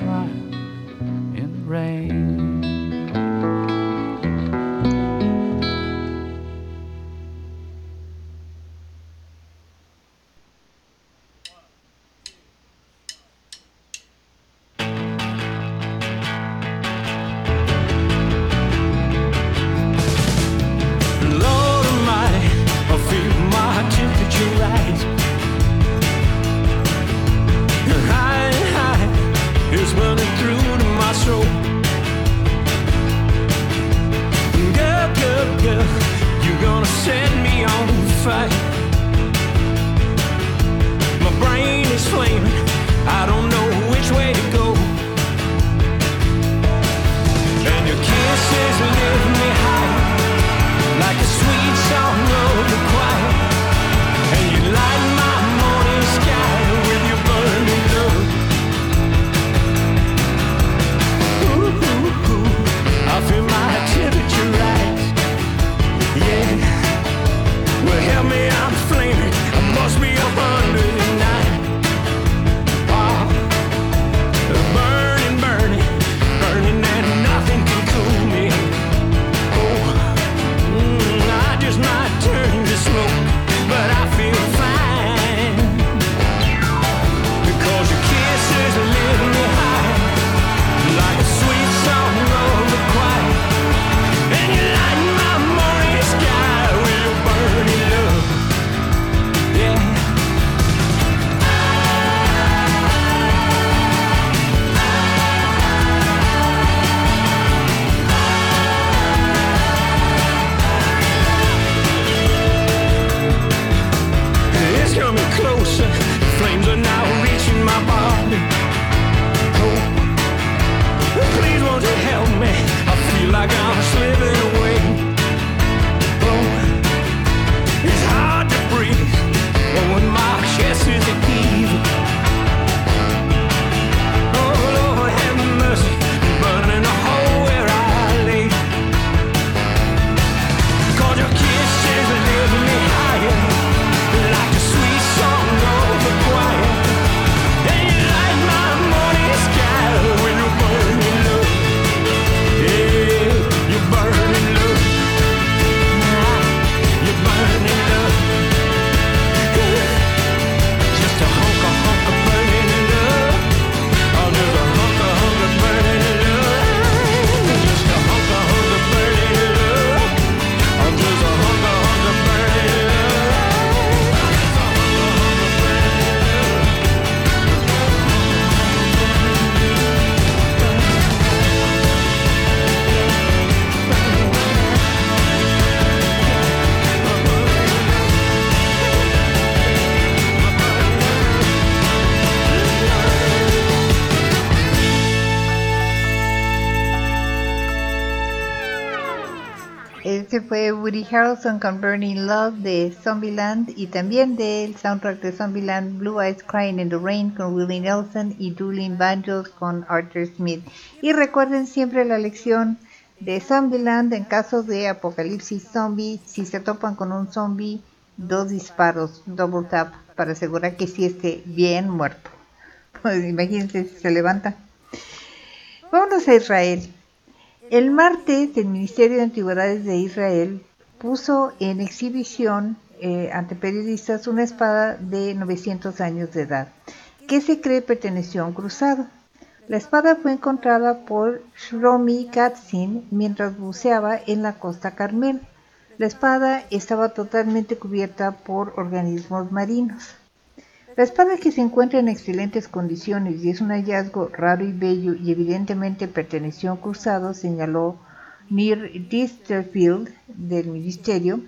Harrelson con Burning Love de Zombieland y también del soundtrack de Zombieland Blue Eyes Crying in the Rain con Willie Nelson y Dueling Banjos con Arthur Smith. Y recuerden siempre la lección de Zombieland en caso de apocalipsis zombie, si se topan con un zombie, dos disparos, double tap para asegurar que sí esté bien muerto. Pues imagínense si se levanta. Vámonos a Israel. El martes el Ministerio de Antigüedades de Israel puso en exhibición eh, ante periodistas una espada de 900 años de edad que se cree perteneció a un cruzado. La espada fue encontrada por Shlomi Katzin mientras buceaba en la costa Carmel. La espada estaba totalmente cubierta por organismos marinos. La espada que se encuentra en excelentes condiciones y es un hallazgo raro y bello y evidentemente perteneció a un cruzado, señaló Nir Disterfield del ministerio,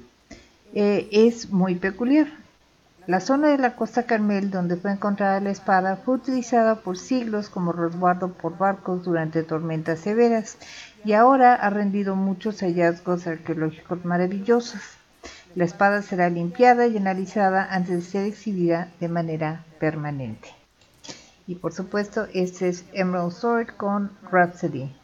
eh, es muy peculiar. La zona de la costa Carmel donde fue encontrada la espada fue utilizada por siglos como resguardo por barcos durante tormentas severas y ahora ha rendido muchos hallazgos arqueológicos maravillosos. La espada será limpiada y analizada antes de ser exhibida de manera permanente. Y por supuesto, este es Emerald Sword con Rhapsody.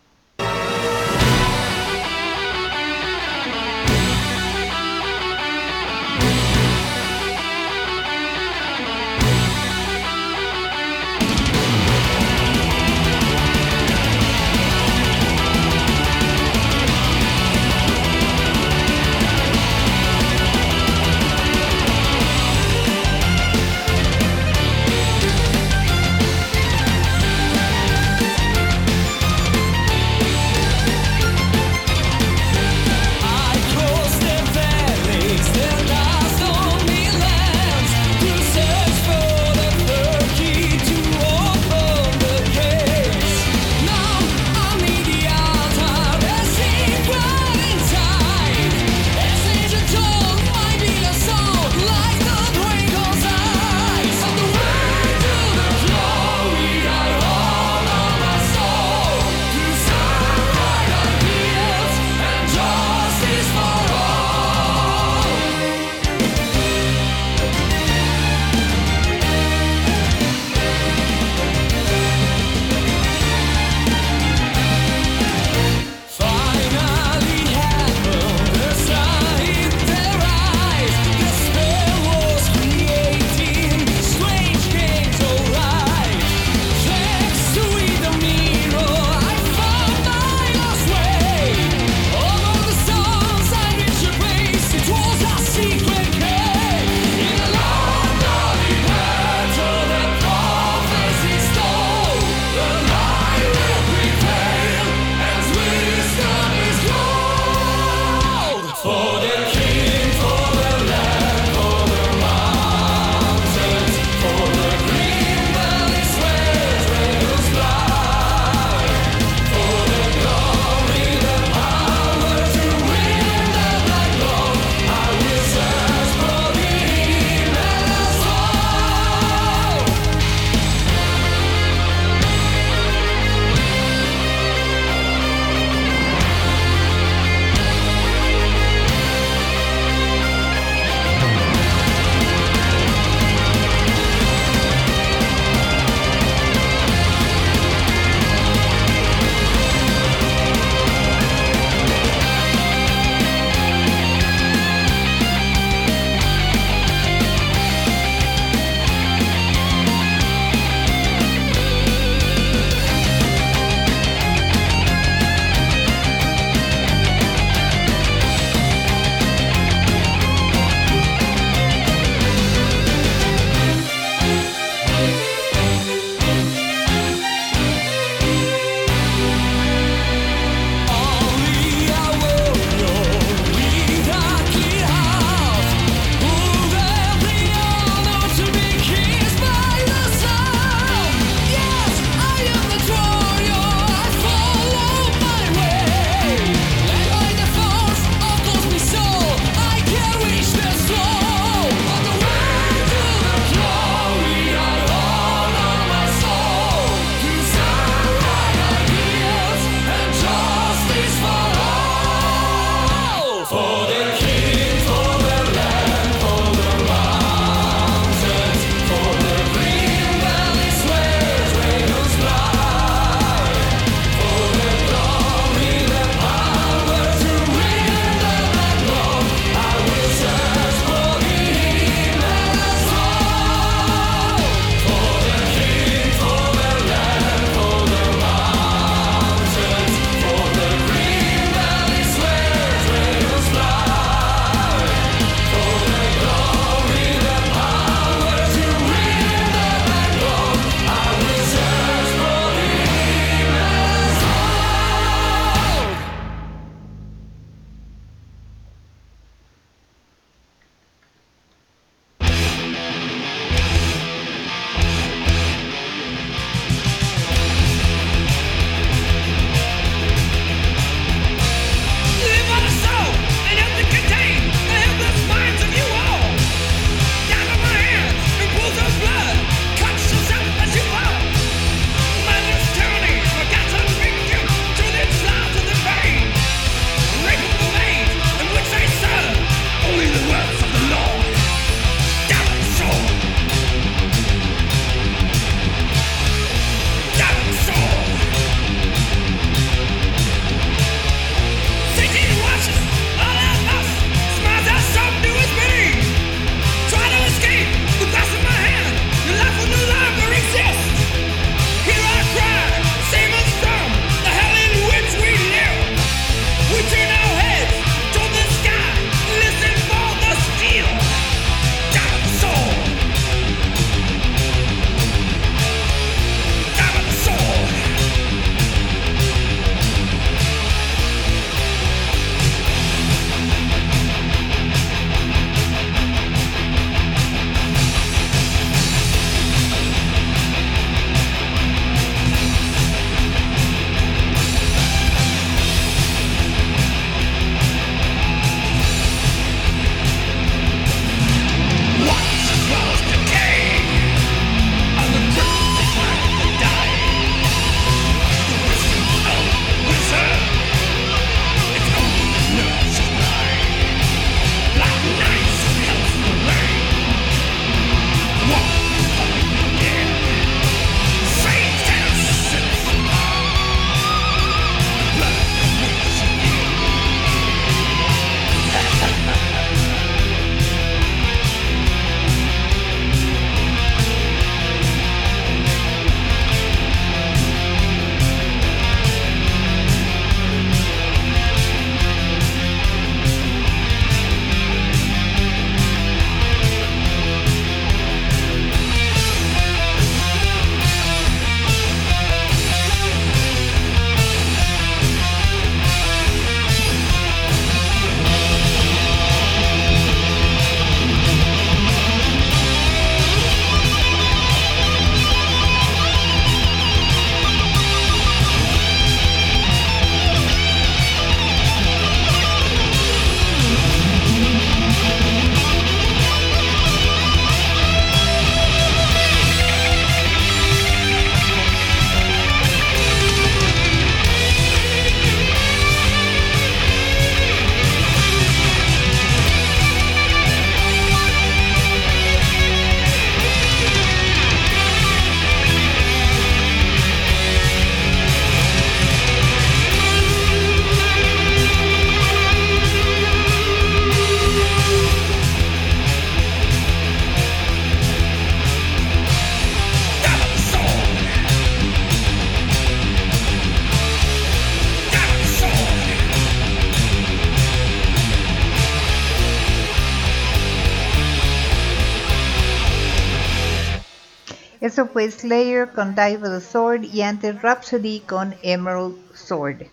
Eso fue Slayer con Die with a Sword y antes Rhapsody con Emerald Sword.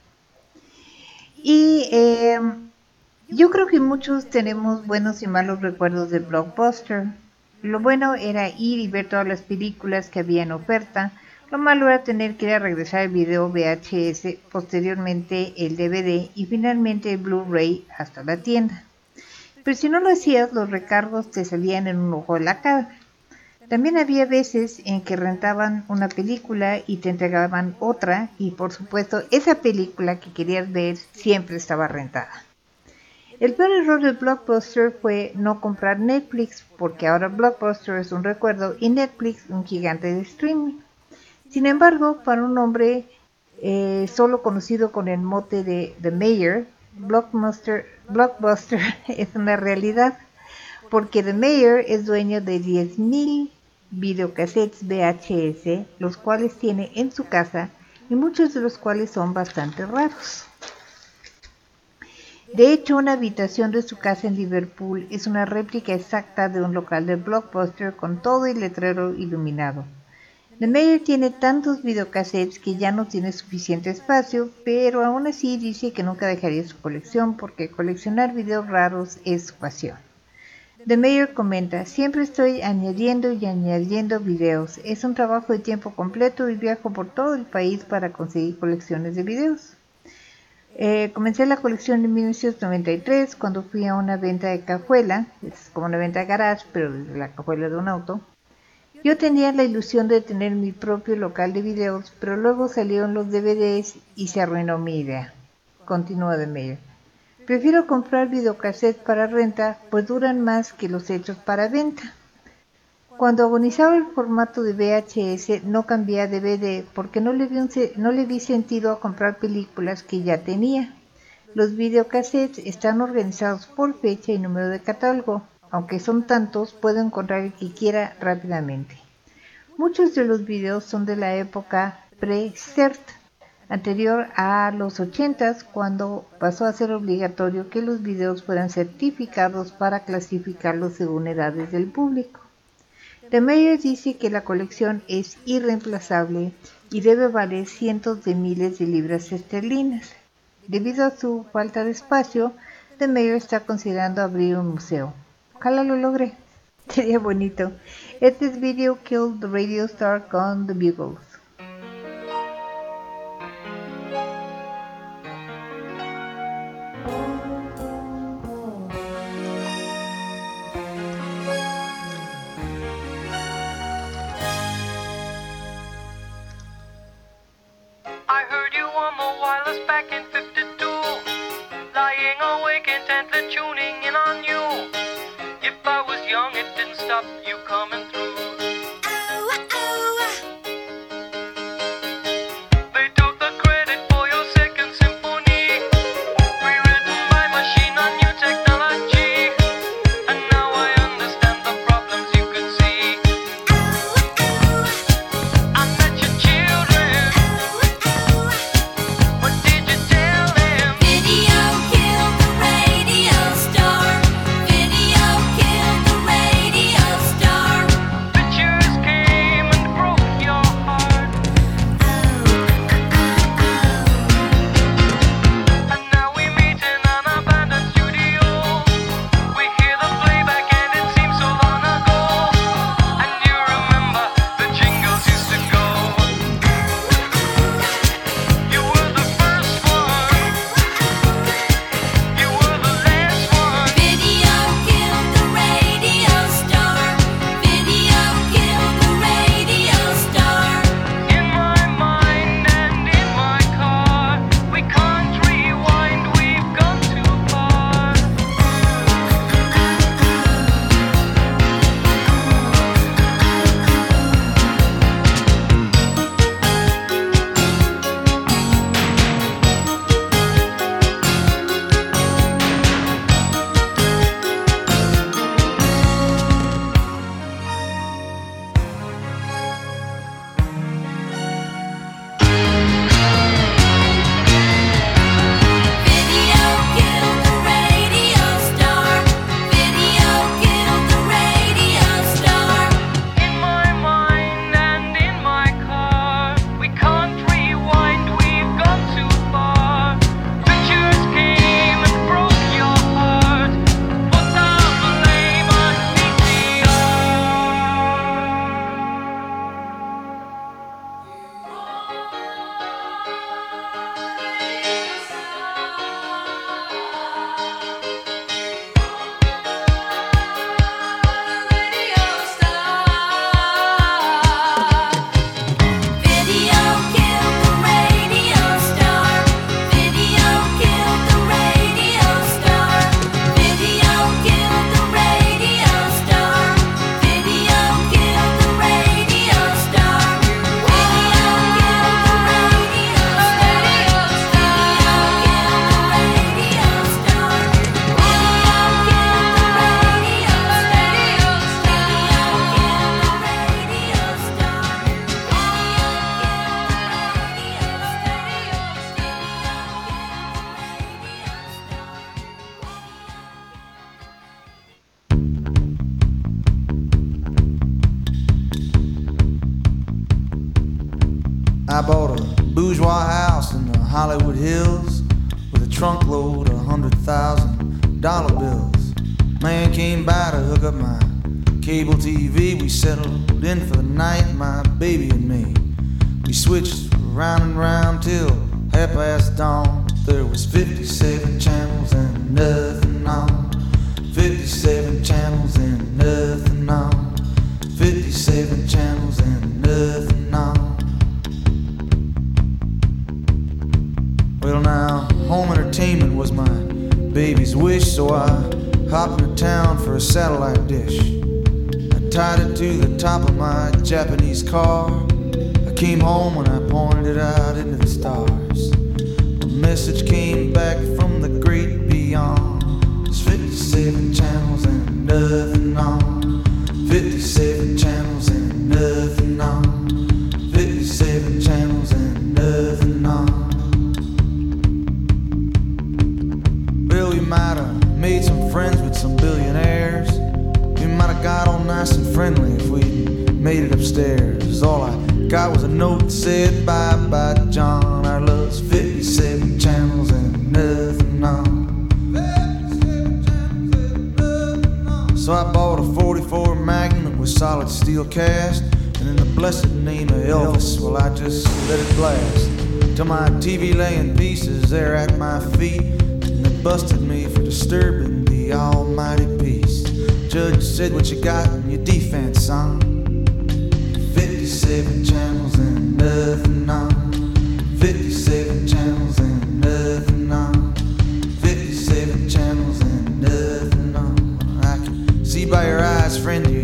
Y eh, yo creo que muchos tenemos buenos y malos recuerdos de Blockbuster. Lo bueno era ir y ver todas las películas que había en oferta. Lo malo era tener que ir a regresar el video VHS, posteriormente el DVD y finalmente el Blu-ray hasta la tienda. Pero si no lo hacías, los recargos te salían en un ojo de la cara. También había veces en que rentaban una película y te entregaban otra y por supuesto esa película que querías ver siempre estaba rentada. El peor error de Blockbuster fue no comprar Netflix porque ahora Blockbuster es un recuerdo y Netflix un gigante de streaming. Sin embargo, para un hombre eh, solo conocido con el mote de The Mayor, Blockbuster, Blockbuster es una realidad porque The Mayor es dueño de 10.000 videocassettes VHS, los cuales tiene en su casa y muchos de los cuales son bastante raros. De hecho, una habitación de su casa en Liverpool es una réplica exacta de un local de Blockbuster con todo el letrero iluminado. The Mayor tiene tantos videocassettes que ya no tiene suficiente espacio, pero aún así dice que nunca dejaría su colección porque coleccionar videos raros es su pasión. The Mayor comenta, siempre estoy añadiendo y añadiendo videos. Es un trabajo de tiempo completo y viajo por todo el país para conseguir colecciones de videos. Eh, comencé la colección en 1993 cuando fui a una venta de cajuela, es como una venta de garage, pero la cajuela de un auto. Yo tenía la ilusión de tener mi propio local de videos, pero luego salieron los DVDs y se arruinó mi idea. Continúa de Mayor. Prefiero comprar videocassettes para renta, pues duran más que los hechos para venta. Cuando agonizaba el formato de VHS no cambié a DVD porque no le, vi no le vi sentido a comprar películas que ya tenía. Los videocassettes están organizados por fecha y número de catálogo. Aunque son tantos, puedo encontrar el que quiera rápidamente. Muchos de los videos son de la época pre-CERT, anterior a los 80s, cuando pasó a ser obligatorio que los videos fueran certificados para clasificarlos según edades del público. The Mayor dice que la colección es irreemplazable y debe valer cientos de miles de libras esterlinas. Debido a su falta de espacio, The Mayor está considerando abrir un museo. Ojalá lo logre. Sería bonito. Este es Video Killed the Radio Star con The Bugles. up, you and 57 channels and nothing on. 57 channels and nothing on. 57 channels and nothing on. I can see by your eyes, friend, you're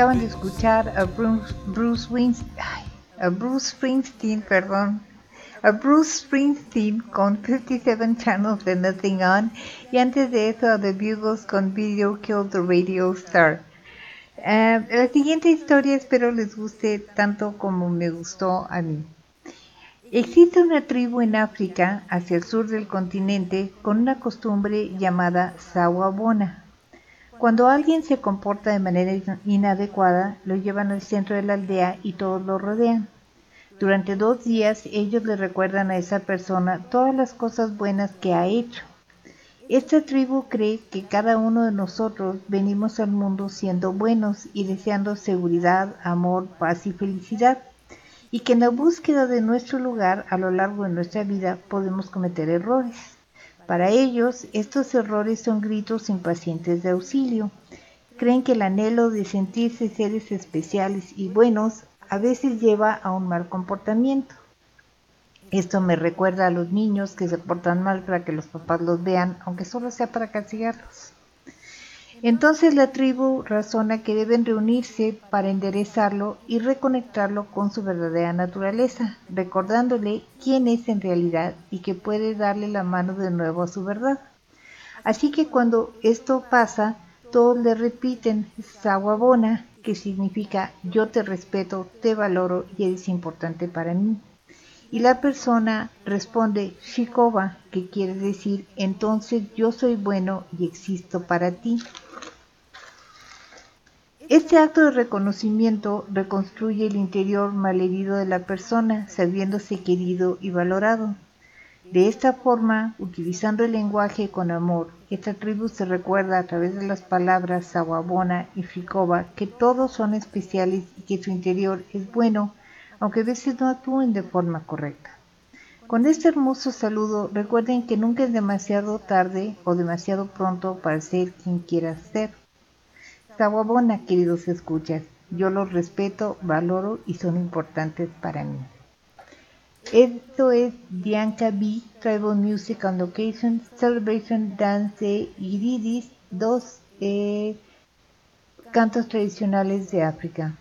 Acaban de escuchar a Bruce, Bruce ay, a Bruce Springsteen, perdón, a Bruce Springsteen con 57 Channels de Nothing On y antes de eso a The Bugles con Video Kill the Radio Star. Eh, la siguiente historia espero les guste tanto como me gustó a mí. Existe una tribu en África, hacia el sur del continente, con una costumbre llamada Sawabona. Cuando alguien se comporta de manera in- inadecuada, lo llevan al centro de la aldea y todos lo rodean. Durante dos días ellos le recuerdan a esa persona todas las cosas buenas que ha hecho. Esta tribu cree que cada uno de nosotros venimos al mundo siendo buenos y deseando seguridad, amor, paz y felicidad, y que en la búsqueda de nuestro lugar a lo largo de nuestra vida podemos cometer errores. Para ellos, estos errores son gritos impacientes de auxilio. Creen que el anhelo de sentirse seres especiales y buenos a veces lleva a un mal comportamiento. Esto me recuerda a los niños que se portan mal para que los papás los vean, aunque solo sea para castigarlos. Entonces la tribu razona que deben reunirse para enderezarlo y reconectarlo con su verdadera naturaleza, recordándole quién es en realidad y que puede darle la mano de nuevo a su verdad. Así que cuando esto pasa, todos le repiten Sawabona, que significa yo te respeto, te valoro y eres importante para mí. Y la persona responde Shikoba, que quiere decir entonces yo soy bueno y existo para ti. Este acto de reconocimiento reconstruye el interior malherido de la persona, sabiéndose querido y valorado. De esta forma, utilizando el lenguaje con amor, esta tribu se recuerda a través de las palabras Sawabona y Shikoba que todos son especiales y que su interior es bueno, aunque a veces no actúen de forma correcta. Con este hermoso saludo, recuerden que nunca es demasiado tarde o demasiado pronto para ser quien quieras ser. Sawabona, queridos escuchas, yo los respeto, valoro y son importantes para mí. Esto es Bianca B, Tribal Music on Location, Celebration Dance Iridis, dos eh, cantos tradicionales de África.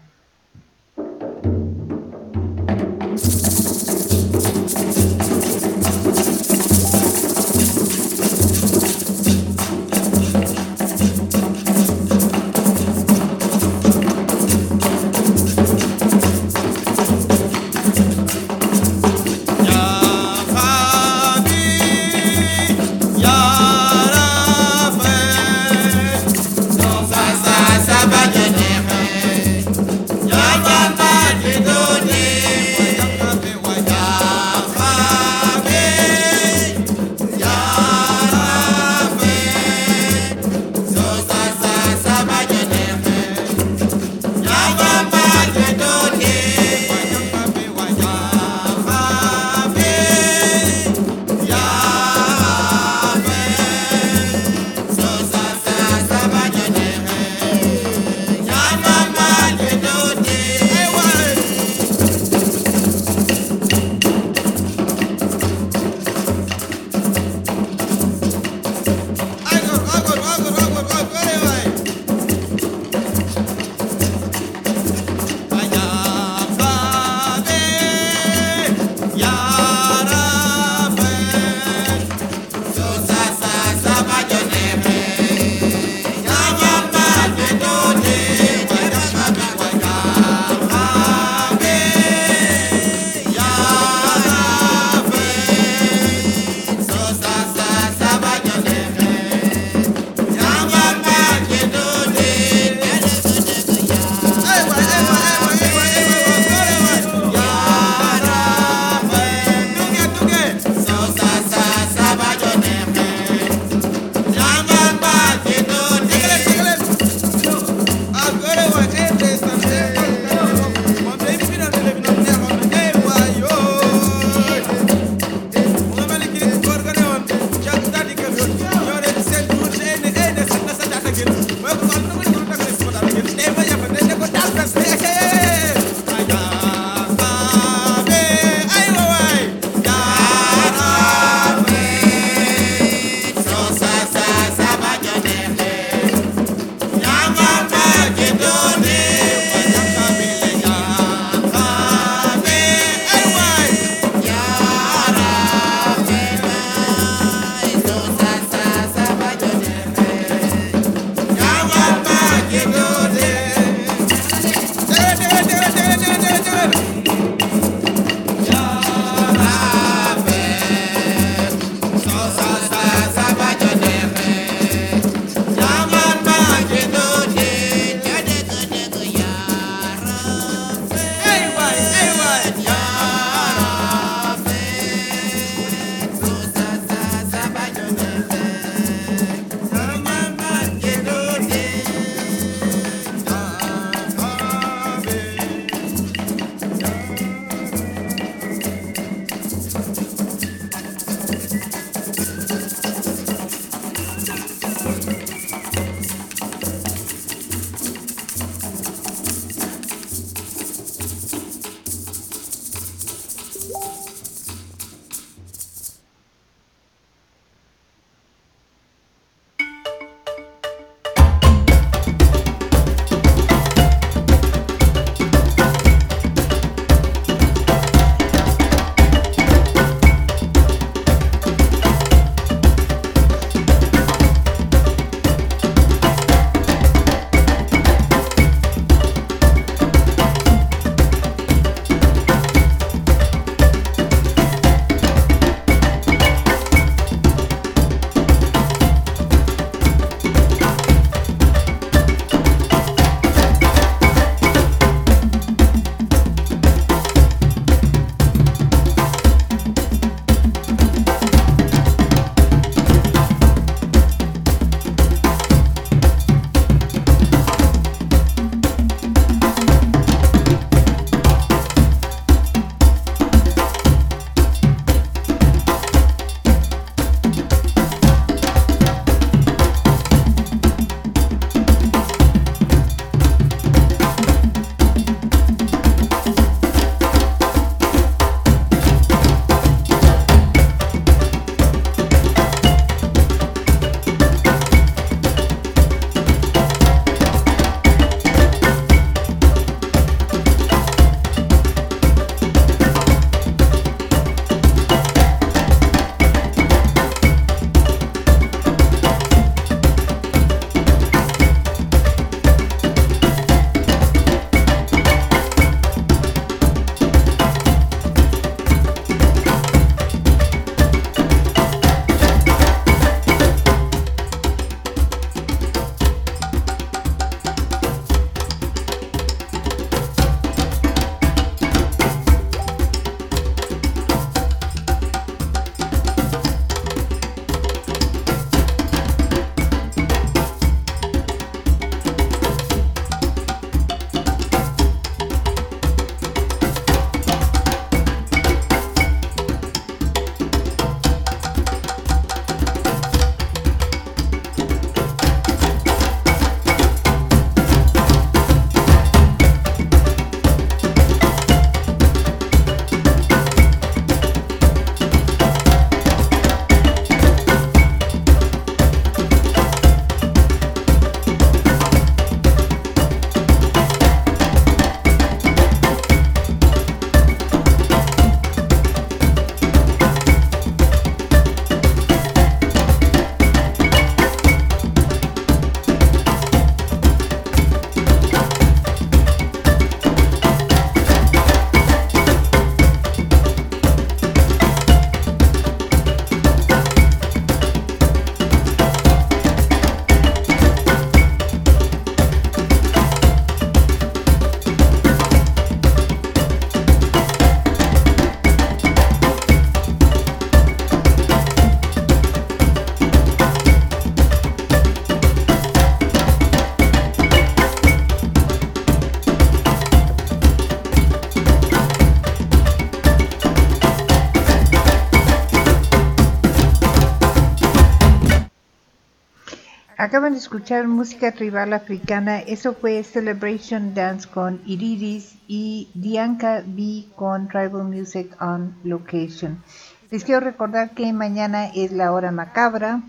Acaban de escuchar música tribal africana. Eso fue Celebration Dance con Iridis y Dianca B con Tribal Music on Location. Les quiero recordar que mañana es la hora macabra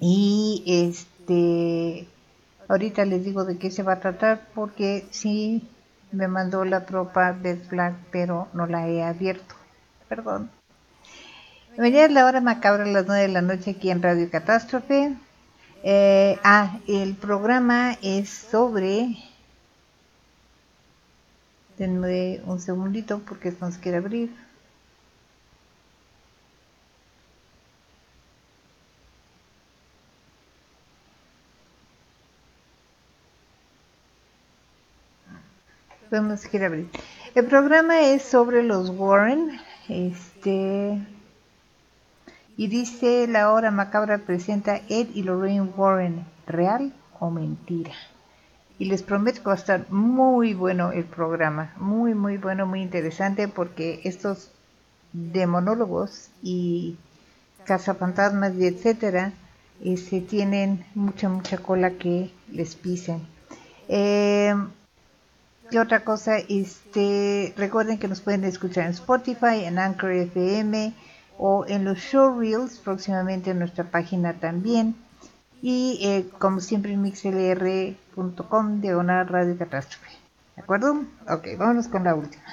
y este ahorita les digo de qué se va a tratar porque sí me mandó la tropa Beth Black pero no la he abierto. Perdón. Mañana es la hora macabra a las 9 de la noche aquí en Radio Catástrofe. Eh, ah, el programa es sobre. Denme un segundito porque esto no se quiere abrir. Se quiere abrir. El programa es sobre los Warren. Este. Y dice la hora macabra presenta Ed y Lorraine Warren, ¿real o mentira? Y les prometo que va a estar muy bueno el programa, muy muy bueno, muy interesante porque estos demonólogos y cazafantasmas y etcétera este, tienen mucha mucha cola que les pisen. Eh, ¿Qué otra cosa? Este, recuerden que nos pueden escuchar en Spotify, en Anchor FM, o en los showreels próximamente en nuestra página también. Y eh, como siempre en mixlr.com diagonal radio catástrofe. ¿de acuerdo? ok, vámonos con la última.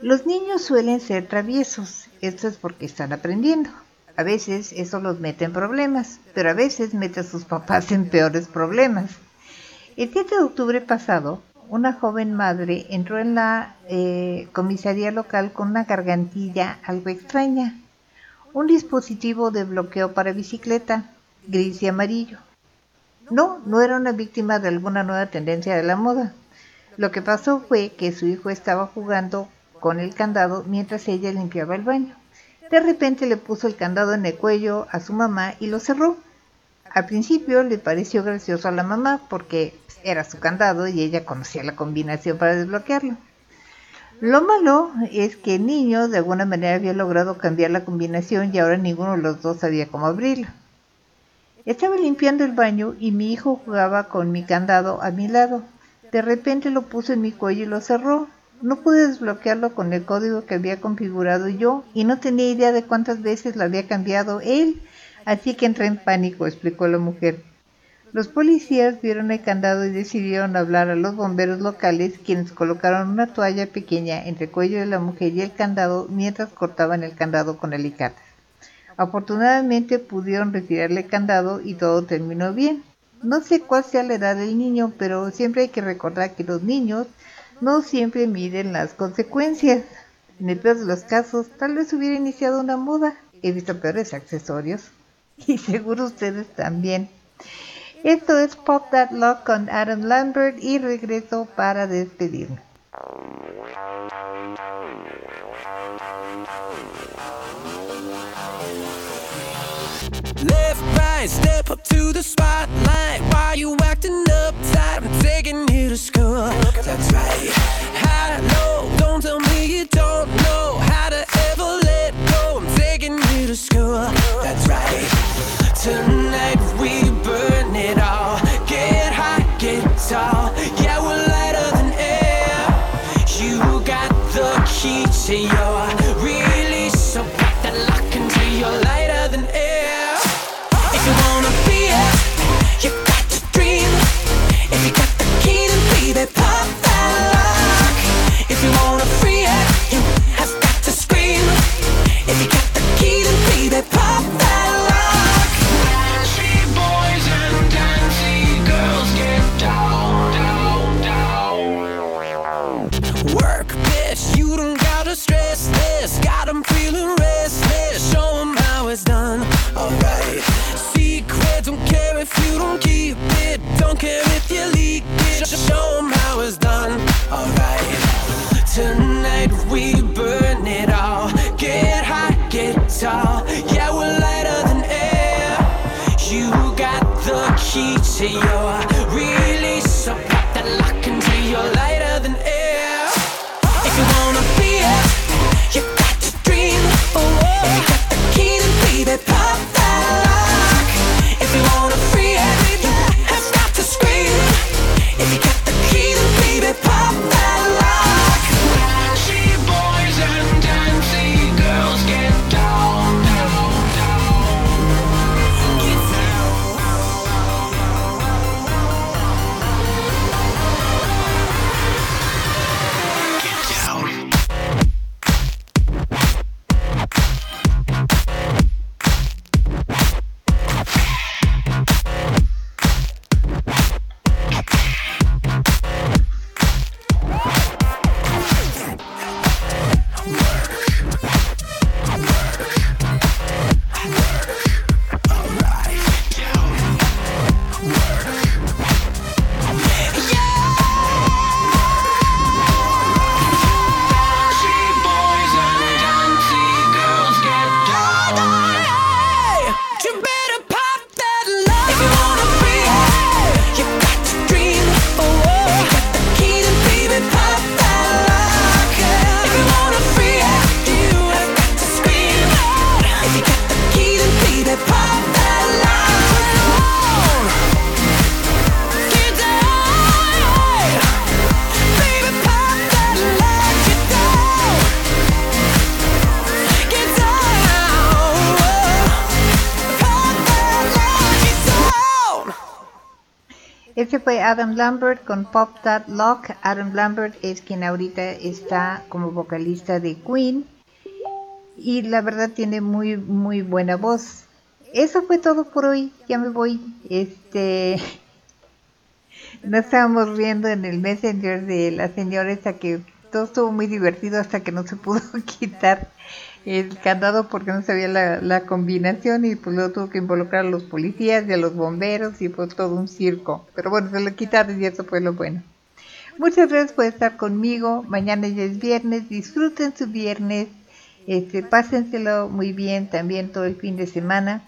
Los niños suelen ser traviesos. Esto es porque están aprendiendo. A veces eso los mete en problemas pero a veces mete a sus papás en peores problemas. El 7 de octubre pasado una joven madre entró en la eh, comisaría local con una gargantilla algo extraña, un dispositivo de bloqueo para bicicleta, gris y amarillo. No, no era una víctima de alguna nueva tendencia de la moda. Lo que pasó fue que su hijo estaba jugando con el candado mientras ella limpiaba el baño. De repente le puso el candado en el cuello a su mamá y lo cerró. Al principio le pareció gracioso a la mamá porque era su candado y ella conocía la combinación para desbloquearlo. Lo malo es que el niño de alguna manera había logrado cambiar la combinación y ahora ninguno de los dos sabía cómo abrirlo. Estaba limpiando el baño y mi hijo jugaba con mi candado a mi lado. De repente lo puso en mi cuello y lo cerró. No pude desbloquearlo con el código que había configurado yo y no tenía idea de cuántas veces lo había cambiado él, así que entré en pánico, explicó la mujer. Los policías vieron el candado y decidieron hablar a los bomberos locales, quienes colocaron una toalla pequeña entre el cuello de la mujer y el candado mientras cortaban el candado con alicate. Afortunadamente pudieron retirarle el candado y todo terminó bien. No sé cuál sea la edad del niño, pero siempre hay que recordar que los niños no siempre miden las consecuencias. En el peor de los casos, tal vez hubiera iniciado una muda. He visto peores accesorios. Y seguro ustedes también. Esto es Pop That Lock con Adam Lambert y regreso para despedirme. Left, right, step up to the spotlight. Why you acting uptight? I'm taking you to school. That's right. High, low, don't tell me you don't know how to ever let go. I'm taking you to school. That's right. Tonight we burn it all. Get high, get tall. Yeah, we're lighter than air. You got the key to your release. So put that lock into your lighter than air. If you wanna be it, you got to dream. If you got the key, then baby, pop that lock. If you wanna free it, you have got to scream. If you don't keep it. Don't care if you leak it. Show 'em how it's done. Alright. Tonight we burn it all. Get high, get tall. Yeah, we're lighter than air. You got the key to your Ese fue Adam Lambert con Pop That Lock. Adam Lambert es quien ahorita está como vocalista de Queen y la verdad tiene muy muy buena voz. Eso fue todo por hoy. Ya me voy. Este nos estábamos riendo en el Messenger de la señora esta que todo estuvo muy divertido hasta que no se pudo quitar el candado porque no sabía la, la combinación y pues luego tuvo que involucrar a los policías y a los bomberos y fue todo un circo. Pero bueno, se lo quitaron y eso fue lo bueno. Muchas gracias por estar conmigo. Mañana ya es viernes. Disfruten su viernes. Este, pásenselo muy bien también todo el fin de semana.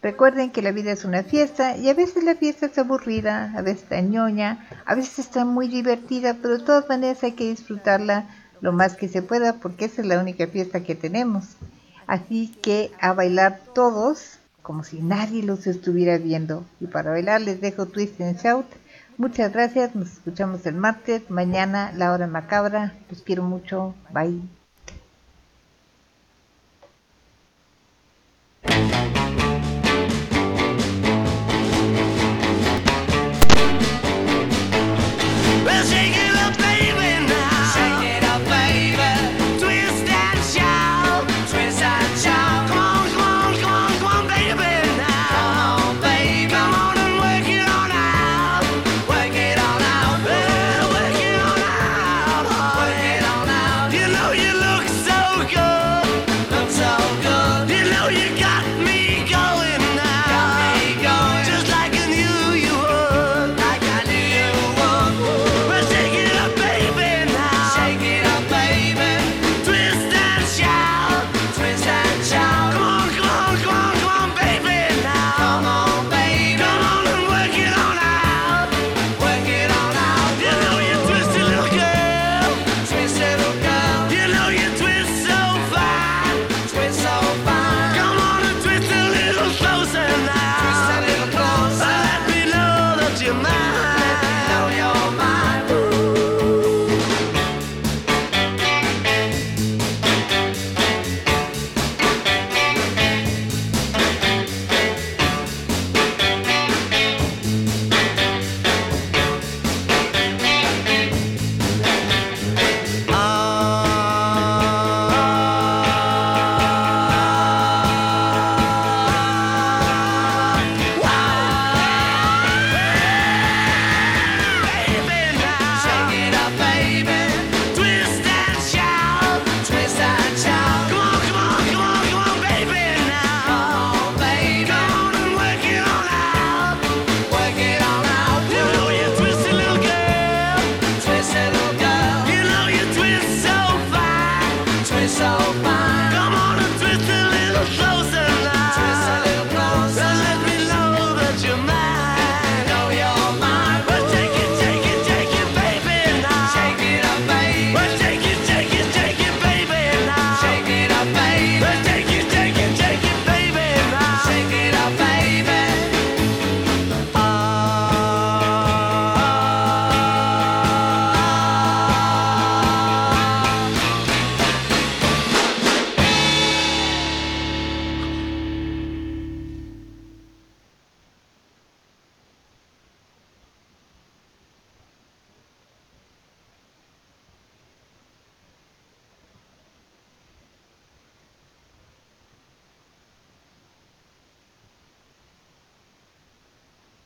Recuerden que la vida es una fiesta y a veces la fiesta es aburrida, a veces está ñoña, a veces está muy divertida, pero de todas maneras hay que disfrutarla lo más que se pueda porque esa es la única fiesta que tenemos. Así que a bailar todos como si nadie los estuviera viendo. Y para bailar les dejo Twist and Shout. Muchas gracias, nos escuchamos el martes, mañana la hora macabra. Los quiero mucho, bye.